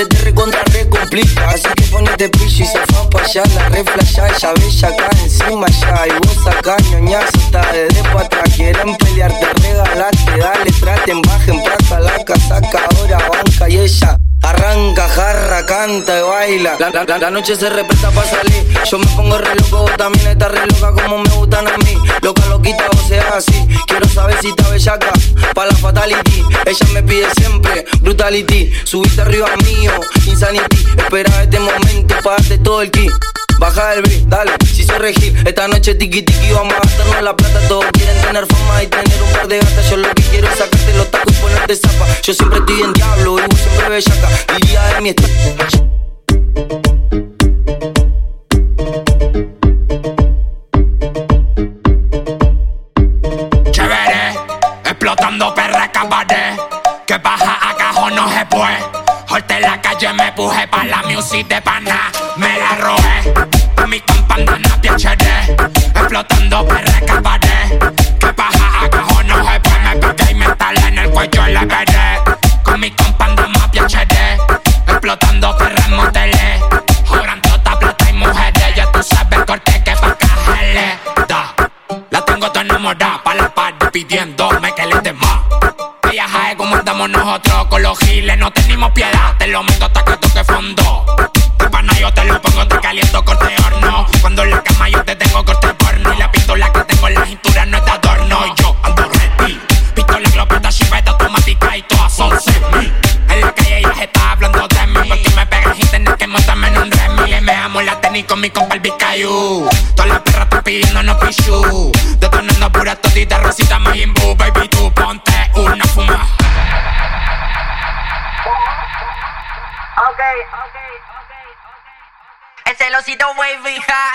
se te recontra re complica. Así que ponete pillo pues y se fue pa' allá, la re ella bella acá encima ya. Y vos acá ñoñazo, está desde pa' atrás. Quieren pelearte, regalate, dale, traten, bajen, plata la casaca, ahora banca y ella. Arranca, jarra, canta y baila. La, la, la noche se respeta para salir. Yo me pongo re loco, vos también está re loca como me gustan a mí. Loca, loquita, o sea así. Quiero saber si está bellaca, pa' la fatality. Ella me pide siempre brutality. Subiste arriba mío, insanity. Esperaba este momento para darte todo el ki. Baja el beat, dale, si se regir. Esta noche tiki tiki vamos a gastarnos la plata. Todos quieren tener fama y tener un par de gatas. Yo lo que quiero es sacarte los tacos y ponerte zapa. Yo siempre estoy en diablo y vos siempre bellaca. Diría de mi estado. Explotando perra cabaret, que baja a cajón no se puede en la calle me puse pa' la music de pana. Me la robé, a mi compa andana PHD, explotando perra escaparé. Que paja a cajón no se puede, me pegué y me talé en el cuello le veré. Con mi compa andamos PHD, explotando perra en motelé. Joran tota, plata y mujeres, ya tú sabes corte que pa' cajele. Da, la tengo tan enamorada, pa' la par pidiéndome que le dé más ella jae como andamos nosotros con los giles, no tenemos piedad. Te lo meto hasta que toque fondo. Pana yo te lo pongo, te caliento corte con mi compa el Bicayu. Todas las perras están pidiendo no pichu. Detonando pura todita, rosita, Majimbu. Baby, tú ponte una fuma. Ok, ok, ok, El celosito wavy, ja.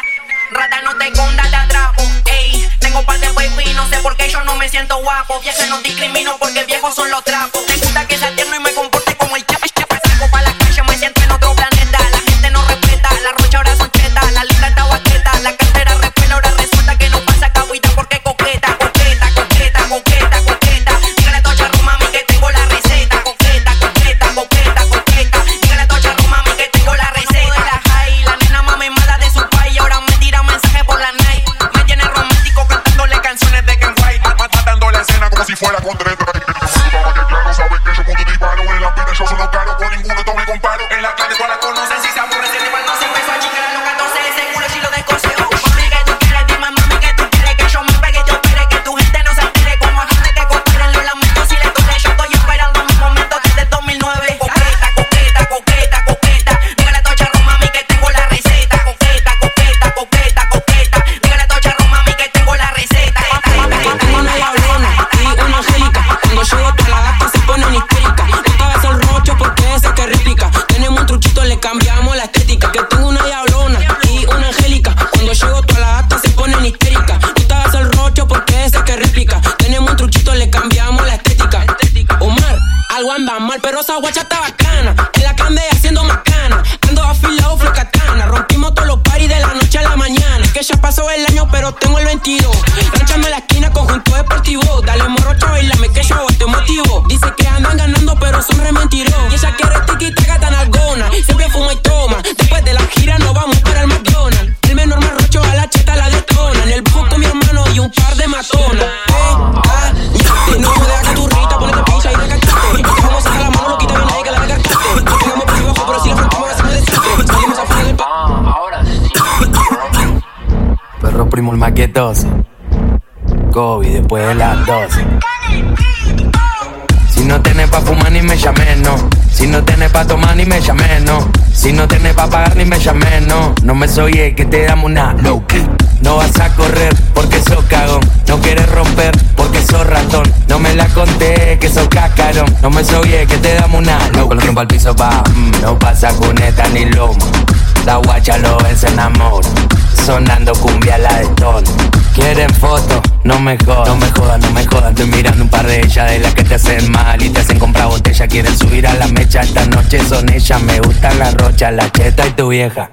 Rata no te conda, te atrapo, ey. Tengo par de wavy, no sé por qué yo no me siento guapo. Viejo no discrimino porque viejos son los trapos. Te gusta que sea tierno y me comporte como el chef. Salgo pa' la calle, me siento en otro planeta. La gente no respeta, la rocha ahora son la pero esa guacha está bacana. En la candela haciendo macana. Ando afilado, flow katana. Rompimos todos los paris de la noche a la mañana. Que ya pasó el año, pero tengo el 22. El maquetoso. COVID después de las 12. Si no tenés pa' fumar ni me llames, no. Si no tenés pa' tomar ni me llames, no. Si no tenés pa' pagar ni me llames, no. No me soy el que te damos una low. No vas a correr porque sos cagón. No quieres romper porque sos ratón. No me la conté que sos cascarón. No me soy el que te damos una low Con rompa al piso pa' mm, no pasa cuneta ni lomo. La guacha lo se enamora. Sonando cumbia la de tono. Quieren fotos, no me jodan, no me jodan, no me jodan. Estoy mirando un par de ellas de las que te hacen mal y te hacen comprar botella. Quieren subir a la mecha, esta noche son ellas. Me gustan las rochas, la cheta y tu vieja.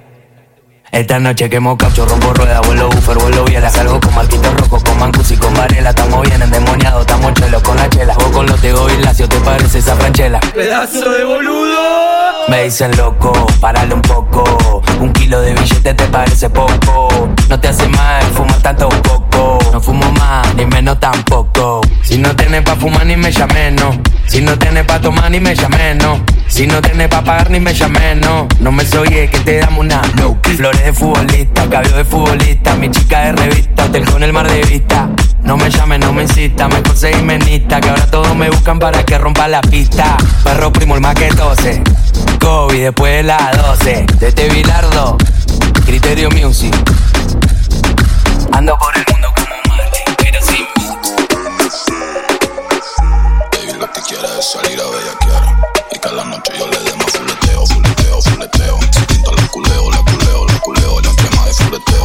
Esta noche quemo caucho, rompo rueda, vuelo buffer, vuelo biela Salgo con marquito rojo, con mancus y con varela Estamos bien endemoniados, estamos chelos con la chela O con los tego y lacio, ¿te parece esa franchela? Pedazo de boludo. Me dicen loco, párale un poco. Un kilo de billete te parece poco. No te hace mal fumar tanto poco No fumo más, ni menos tampoco. Si no tenés pa' fumar ni me llames, no Si no tenés pa' tomar ni me llames, no Si no tenés pa' pagar ni me llames, no No me soy el que te damos una low Flores de futbolista, cabello de futbolista. Mi chica de revista, hotel con el mar de vista. No me llames, no me insista, mejor seguirme en Insta, Que ahora todos me buscan para que rompa la pista. Perro primo el maquetose COVID después de las 12 De este bilardo Criterio Music. Ando por el mundo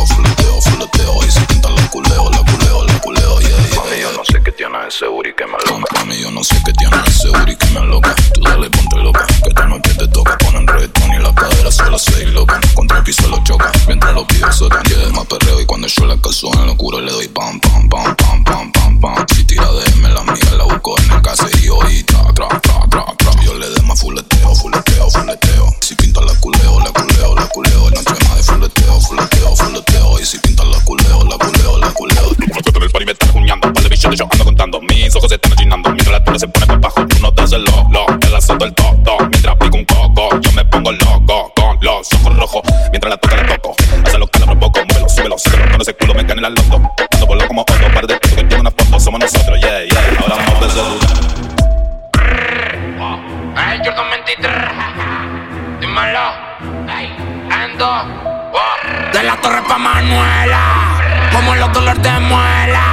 fuleteo, fuleteo Y si pinta la culeo, la culeo, la culeo Yeah, yeah, Mami, yo no sé qué tiene ese booty que me aloca Mami, yo no sé qué tiene ese booty que me aloca Tú dale, ponte loca Que esta noche te toca Ponen reggaetón y la cadera solo sé y loca. Contra el piso lo choca. Mientras los videos suenan, y más perreo. Y cuando yo la caso en locura le doy pam, pam, pam, pam, pam, pam, pam. Si tira de M, la mía la busco en el caserío y tra, tra, tra, tra, tra. Yo le doy más fuleteo, fuleteo, fuleteo. Si pinta la culeo, la culeo, la culeo. Noche más de fuleteo, fuleteo, si pinta la culeo, la culeo, la culeo. Nosotros en el party me están juñando, par de bichos yo ando contando. Mis ojos se están achinando, mientras la tuna se pone por bajo. Uno te hace lo, lo, el asunto el todo. Mientras pico un coco, yo me pongo loco con los ojos rojos. Mientras la toca la toco, hace lo que la provoco, muévelo, súbelo, súbelo. Con ese culo me gane la loto. Ando por como otro, par de putos que tienen una foto, somos nosotros, yeah, yeah. Ahora vamos desde duda. Ay, Jordan 23. Dímelo. Ay, ando. De la torre pa' Manuela. Como los dolores de muela.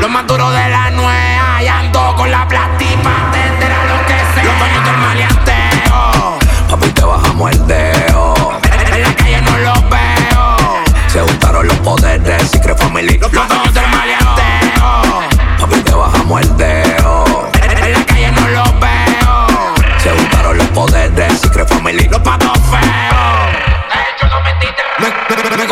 Lo más de la nueva. Y ando con la platipa. Tendrá lo que sea. Los dueños del maleanteo. Papi, te bajamos el dedo. En la calle no los veo. Se juntaron los poderes, Secret Family. Los dueños del maleanteo. Papi, te bajamos el dedo. En la calle no los veo. Se juntaron los poderes, Secret Family. Los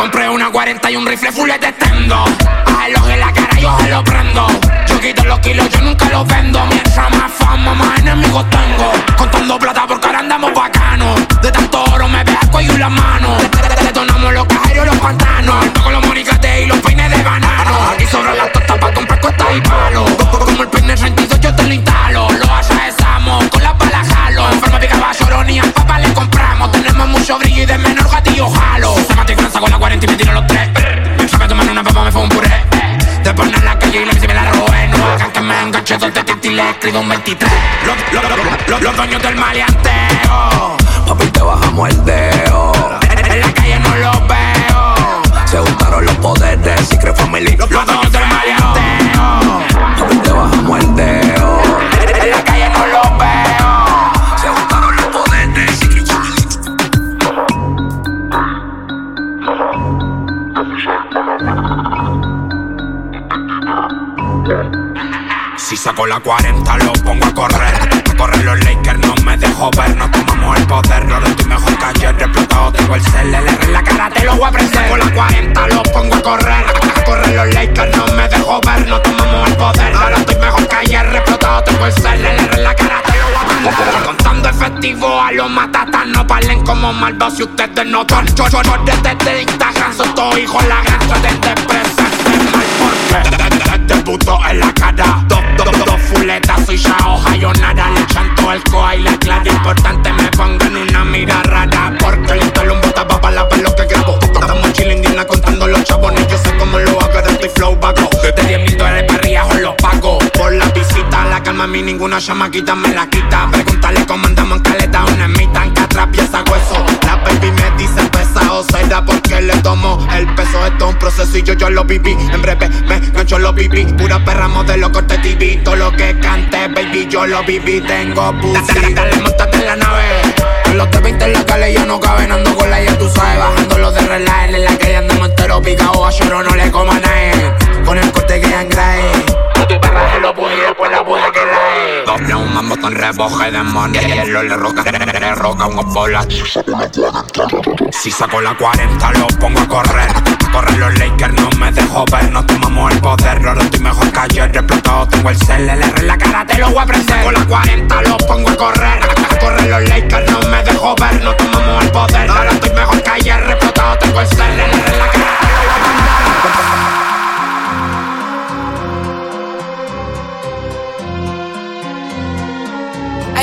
compré una 40 y un rifle full de tendo. A los en la cara yo se lo prendo. Yo quito los kilos, yo nunca los vendo. Mientras más fama, más enemigos tengo. Contando plata porque ahora andamos bacanos. De tanto oro me ve el cuello y la mano. Detonamos los cajeros y los pantanos. Con los monicates y los peines de banano. Aquí sobran las tostas para comprar costas y palos. Como el peine sentido yo te lo instalo. Lo atravesamos con las balas jalo. En forma de caballo, papá le compramos. Mucho brillo y de menor gatillo jalo. Se mate con la 40 y me tiro los tres. Saca tu mano una papa, me fue un puré. Te pones en la calle y la bici me la robé. No hagan que me enganche donde te le escribo un 23. Los, los, los, los, los dueños del maleanteo. Papi, te bajamos el dedo. En, la calle no los veo. Se juntaron los poderes, Secret Family. Los dueños del maleanteo. Saco la 40 lo pongo a correr. A correr los Lakers no me dejo ver. No tomamos el poder, ahora estoy mejor que ayer. Explotado tengo el CLR en la cara te lo voy a prender. Saco la 40 lo pongo a correr. A correr los Lakers no me dejo ver. No tomamos el poder, ahora estoy mejor que ayer. Explotado tengo el CLR en la cara te lo voy a prender. Contando efectivo a los matatas No paren como malvados si ustedes no son. Yo, yo, yo desde Instagram soy todo hijo la granja Desde presente mal porque Desde puto en la cara. Dos, dos, dos fuletas soy ya hoja yo nada Le chanto el coa y la clara Importante me pongan una mira rara. Porque le instalo un bota para la lo que grabo. Estamos chile indígena contando los chabones. Yo sé cómo lo hago, de estoy flow vago. De 10 mil dólares para arriba os los pago mí ninguna chamaquita me la quita. Pregúntale cómo andamos en caleta Una mitad en catra, pieza hueso. La baby me dice pesado Será porque le tomo el peso. Esto es un proceso y yo, yo lo viví. En breve me gancho lo viví. Pura perra modelo corte TV Todo lo que cante, baby, yo lo viví. Tengo pussy. Dale, montate en la nave. Los de 20 en la calle ya no caben Ando con la ya tú sabes. Bajando los de relax En la calle andamos entero picado A lloro no le como a nadie Con el corte que angrae tu perra se lo puede y después la puede que la Doble un mambo con reboje de money Hielo le roca, le roca un Si saco la 40 lo pongo a correr. A correr los Lakers no me dejo ver. No tomamos el poder, ahora estoy mejor que ayer. Explotado tengo el CLR en la cara te lo voy a prender. Saco la 40 lo pongo a correr. A correr los Lakers no me dejo ver. No tomamos el poder, ahora estoy mejor que ayer. Explotado tengo el CLR en la cara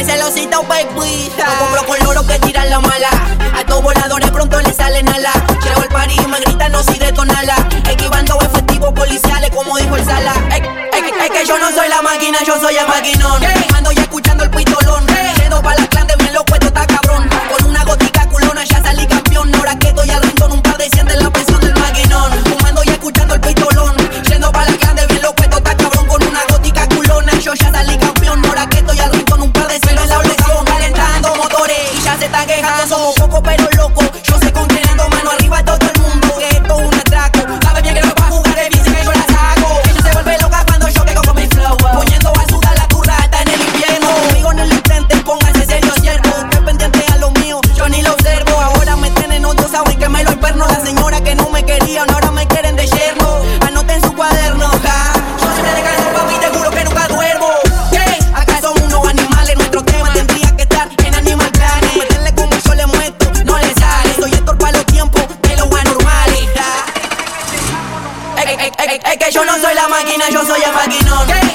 Ay, celosito, baby. No compro con loro que tiran la mala. A estos voladores pronto les salen ala. Llego al party y me gritan, no si detonala. Esquivando efectivos policiales, como dijo el Sala. Es, es- es que yo no soy la máquina, yo soy el maquinón. Ando ya escuchando el pistolón. Yendo pa' la clan de bien loco, esto está cabrón. Con una gotica culona ya salí campeón. Ahora que estoy al rincón, un par de cien de la presión del maquinón. Fumando y escuchando el pistolón. Yendo pa' la clan de bien loco, esto está cabrón. Con una gótica culona, yo ya salí campeón. Quejando. Somos pocos pero máquina, yo soy a maquinón.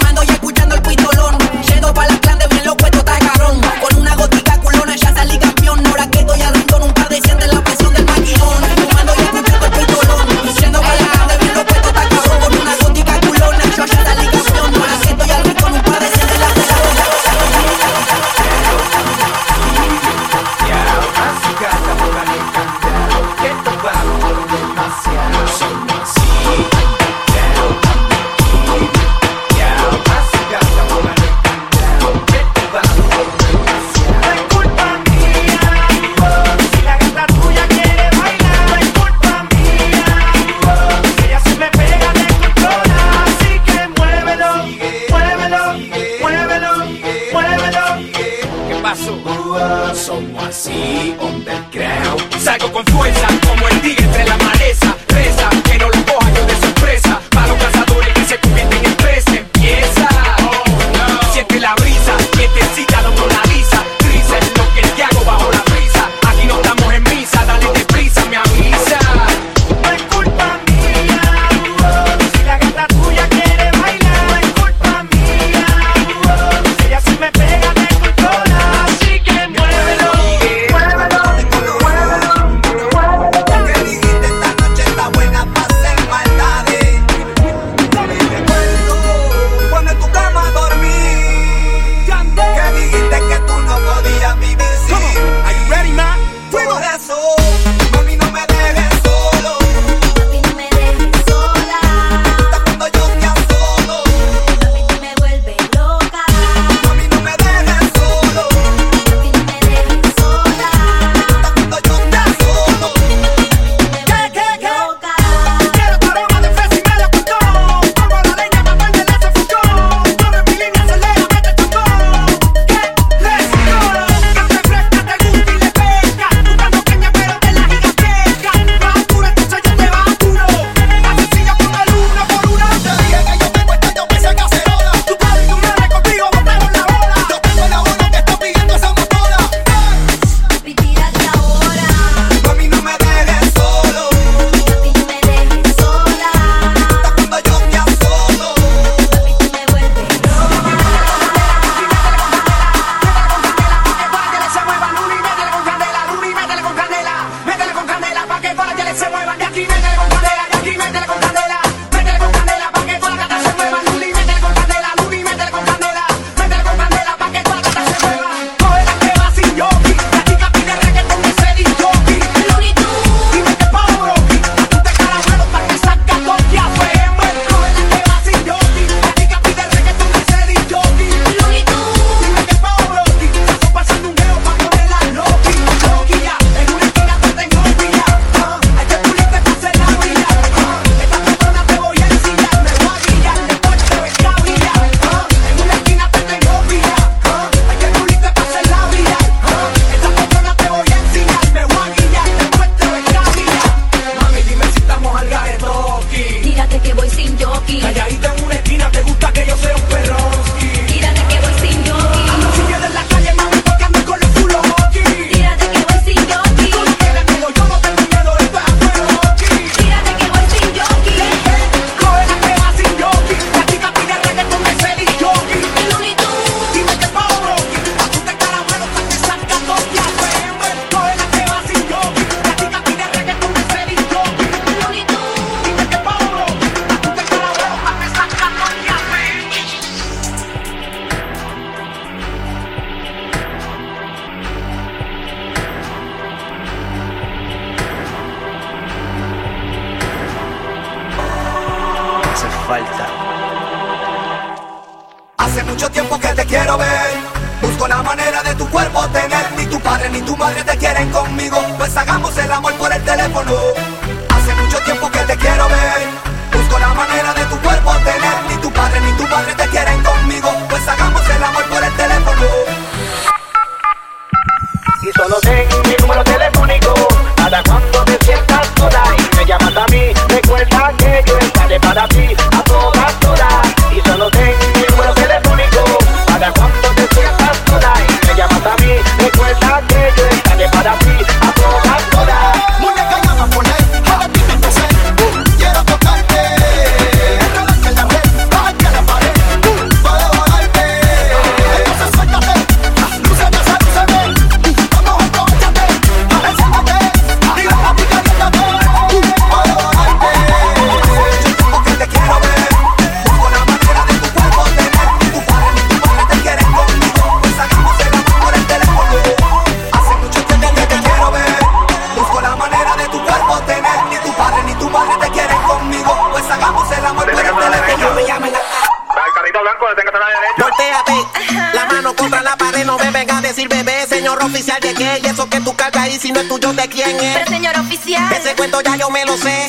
¿de quién es? Pero señor oficial, ese cuento ya yo me lo sé.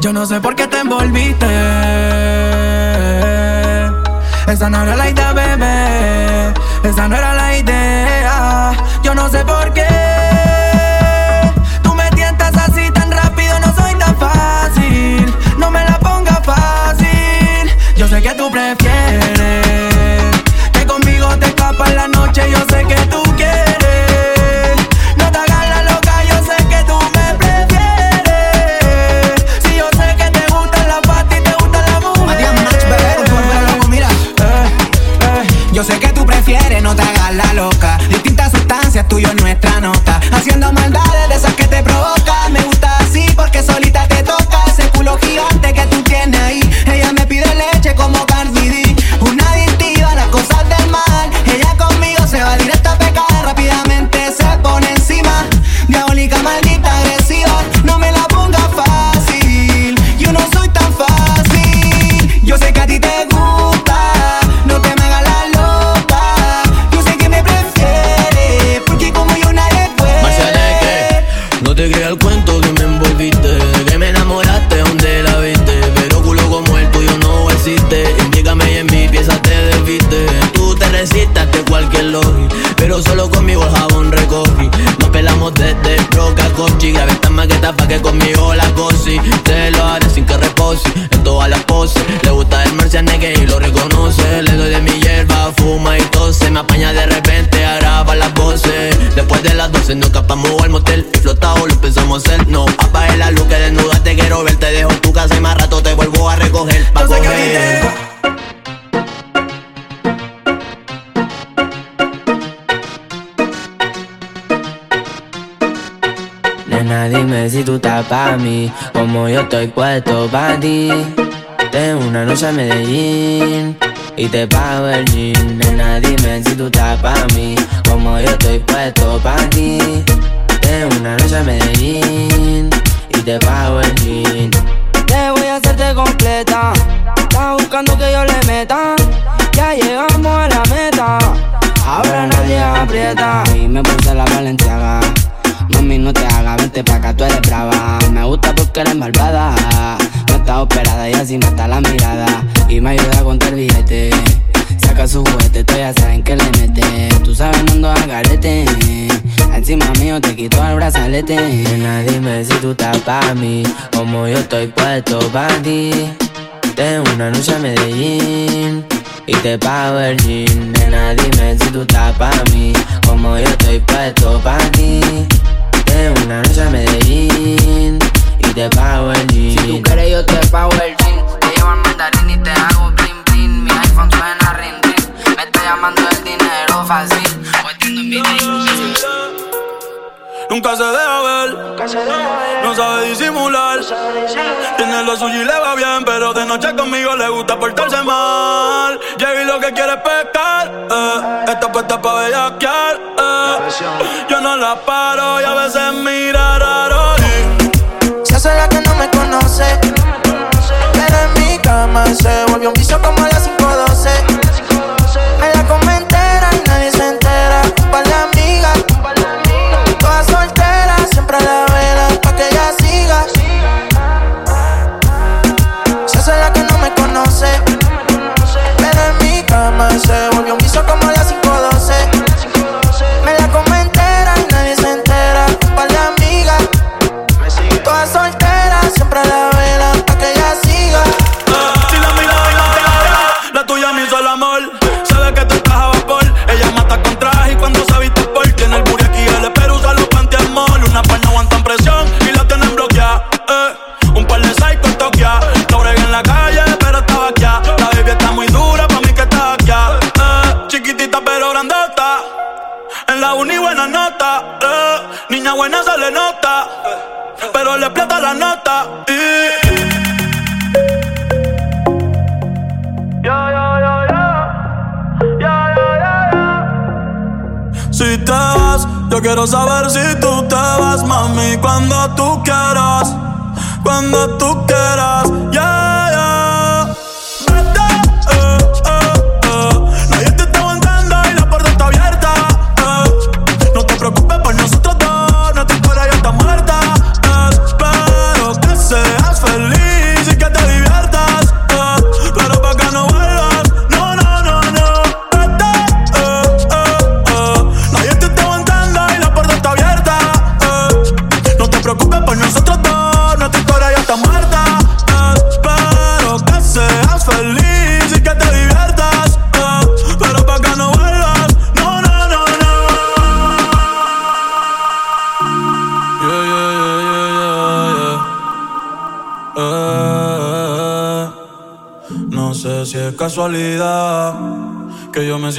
Yo no sé por qué te envolviste. Esa no era la idea, bebé. Esa no era la idea. Yo no sé por qué. Mí, como yo estoy puesto pa' ti. Tengo una noche a Medellín y te pago el jean. Nena, dime si tú estás pa' mí, como yo estoy puesto pa' ti. Tengo una noche a Medellín y te pago el jean. Te voy a hacerte completa. Estás buscando que yo le meta. Ya llegamos a la meta. Ahora nadie aprieta. Y me puse la valenciaga. Mami, no te hagas, vente pa' acá, tú eres brava. Me gusta porque eres malvada. No está operada y así mata la mirada. Y me ayuda a contar billete. Saca su juguete, tú ya saben que le mete. Tú sabes, no ando a garete. Encima mío te quito el brazalete. Nena, dime si tú estás pa' mí. Como yo estoy puesto pa' ti. Tengo una noche a Medellín y te pago el jean. Nena, dime si tú estás pa' mí. Como yo estoy puesto pa' ti. Una noche a Medellín y te pago el jean. Si tú quieres, yo te pago el jean. Te llevo al mandarín y te hago bling bling. Mi iPhone suena ring ring. Me está llamando el dinero fácil. Metiendo en mi Nunca se deja ver, no sabe disimular. Tiene lo suyo y le va bien, pero de noche conmigo le gusta portarse mal. Llegué lo que quiere es pescar, eh. está puesta pa' bellaquear. Eh. Yo no la paro y a veces mira raro. Se hace la que no me conoce. Pero en mi cama se volvió un vicio como a las 5.12.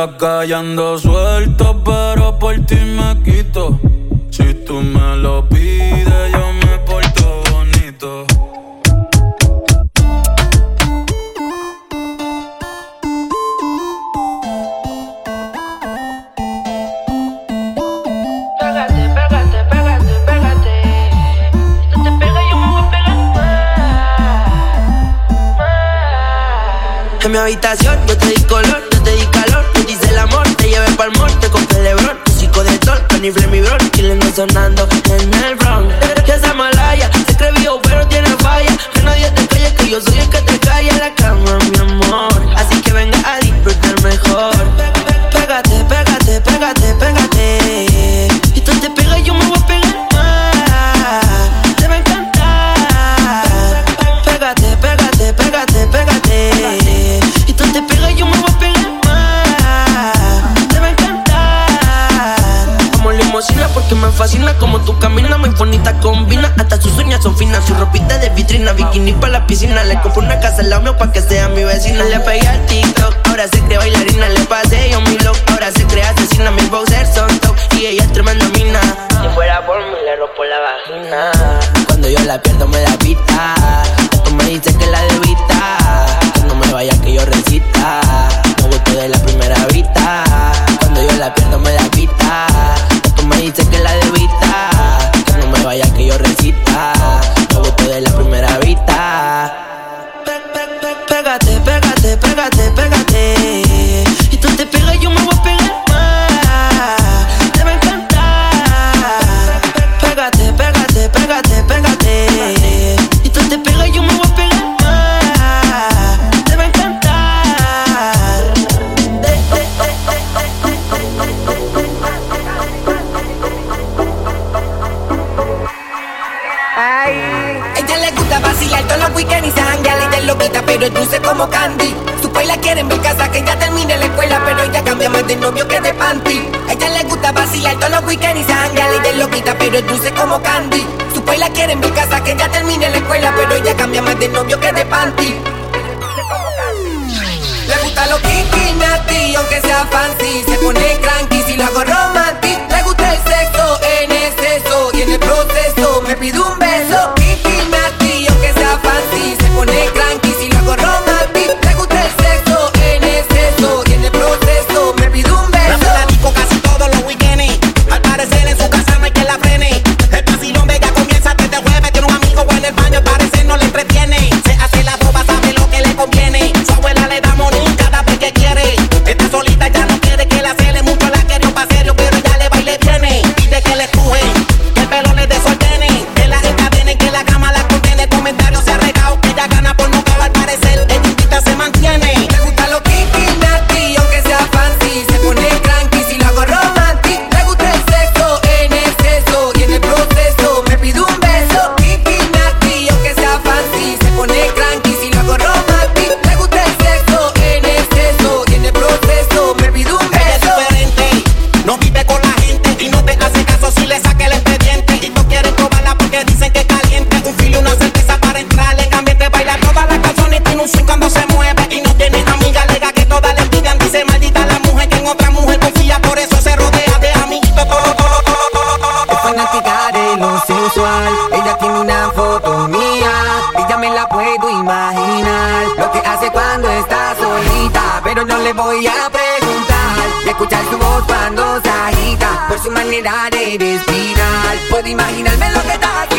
iba callando su le voy a preguntar y escuchar su voz cuando se agita por su manera de respirar. Puedo imaginarme lo que está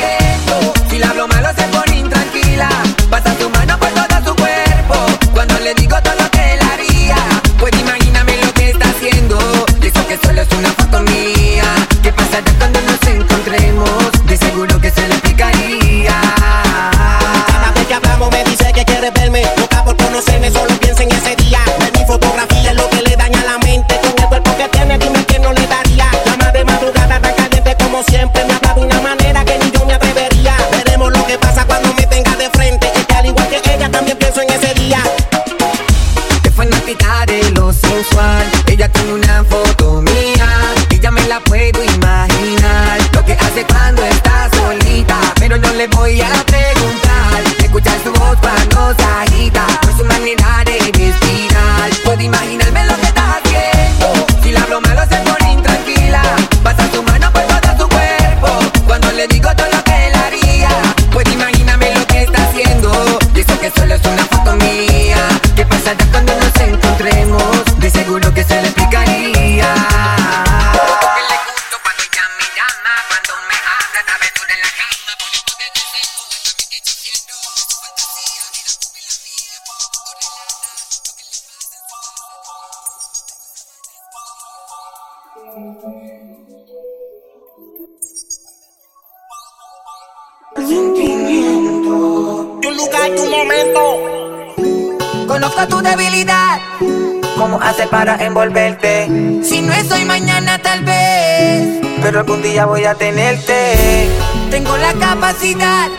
voy a tenerte. Tengo la capacidad.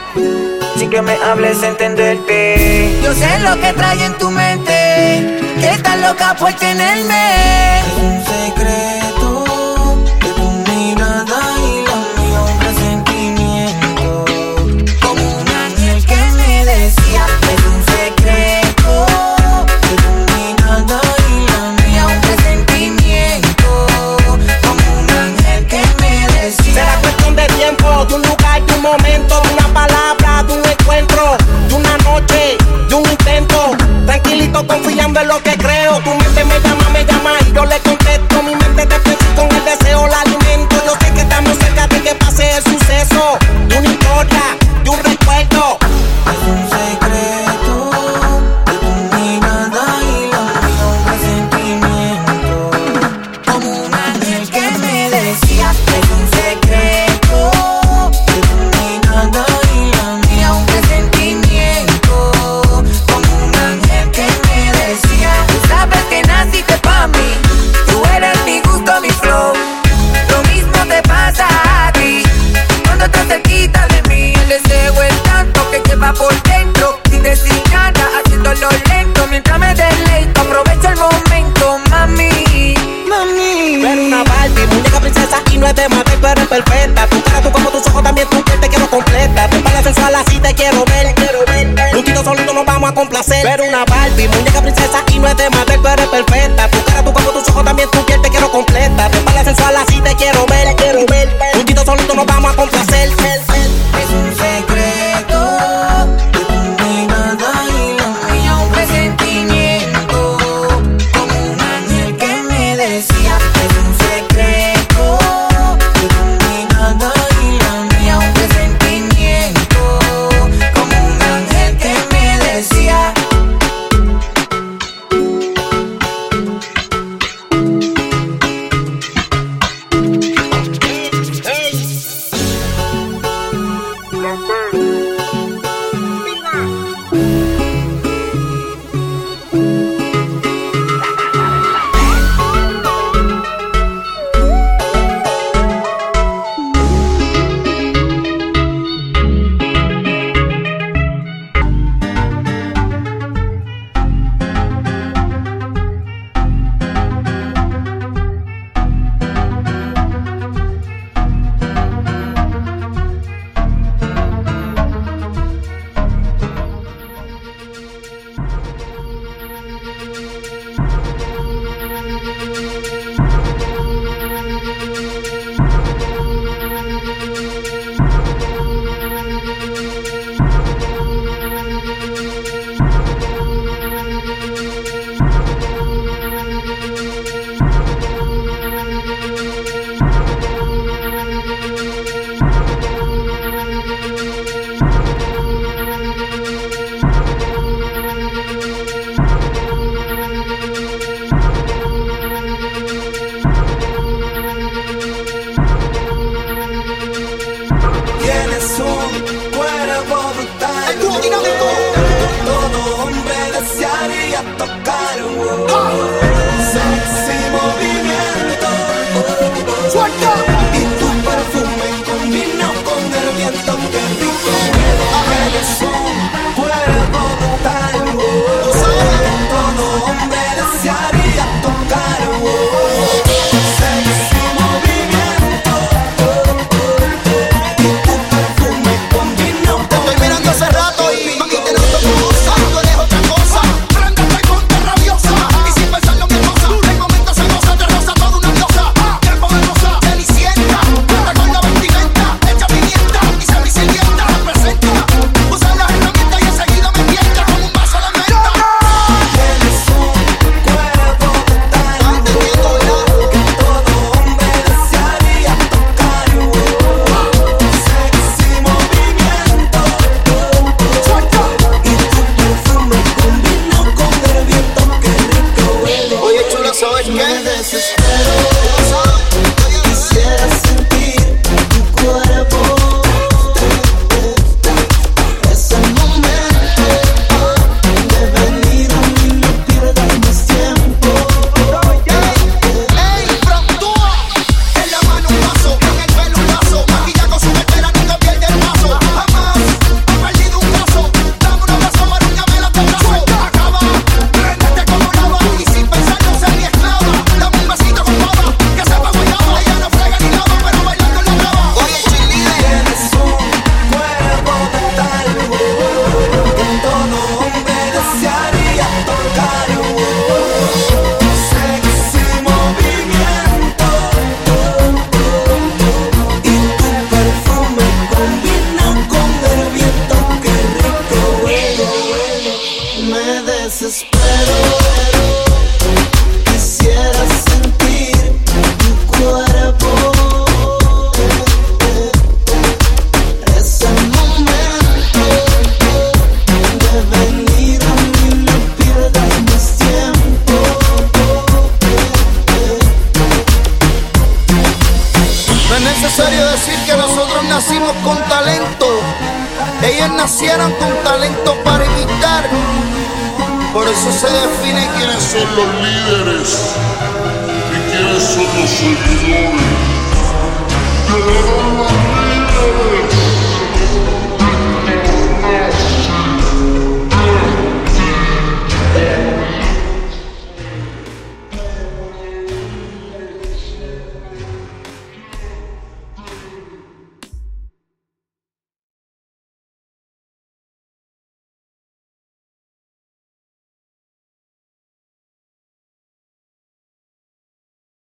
Sin que me hables, entenderte. Yo sé lo que trae en tu mente. Que estás loca por tenerme. Es un secreto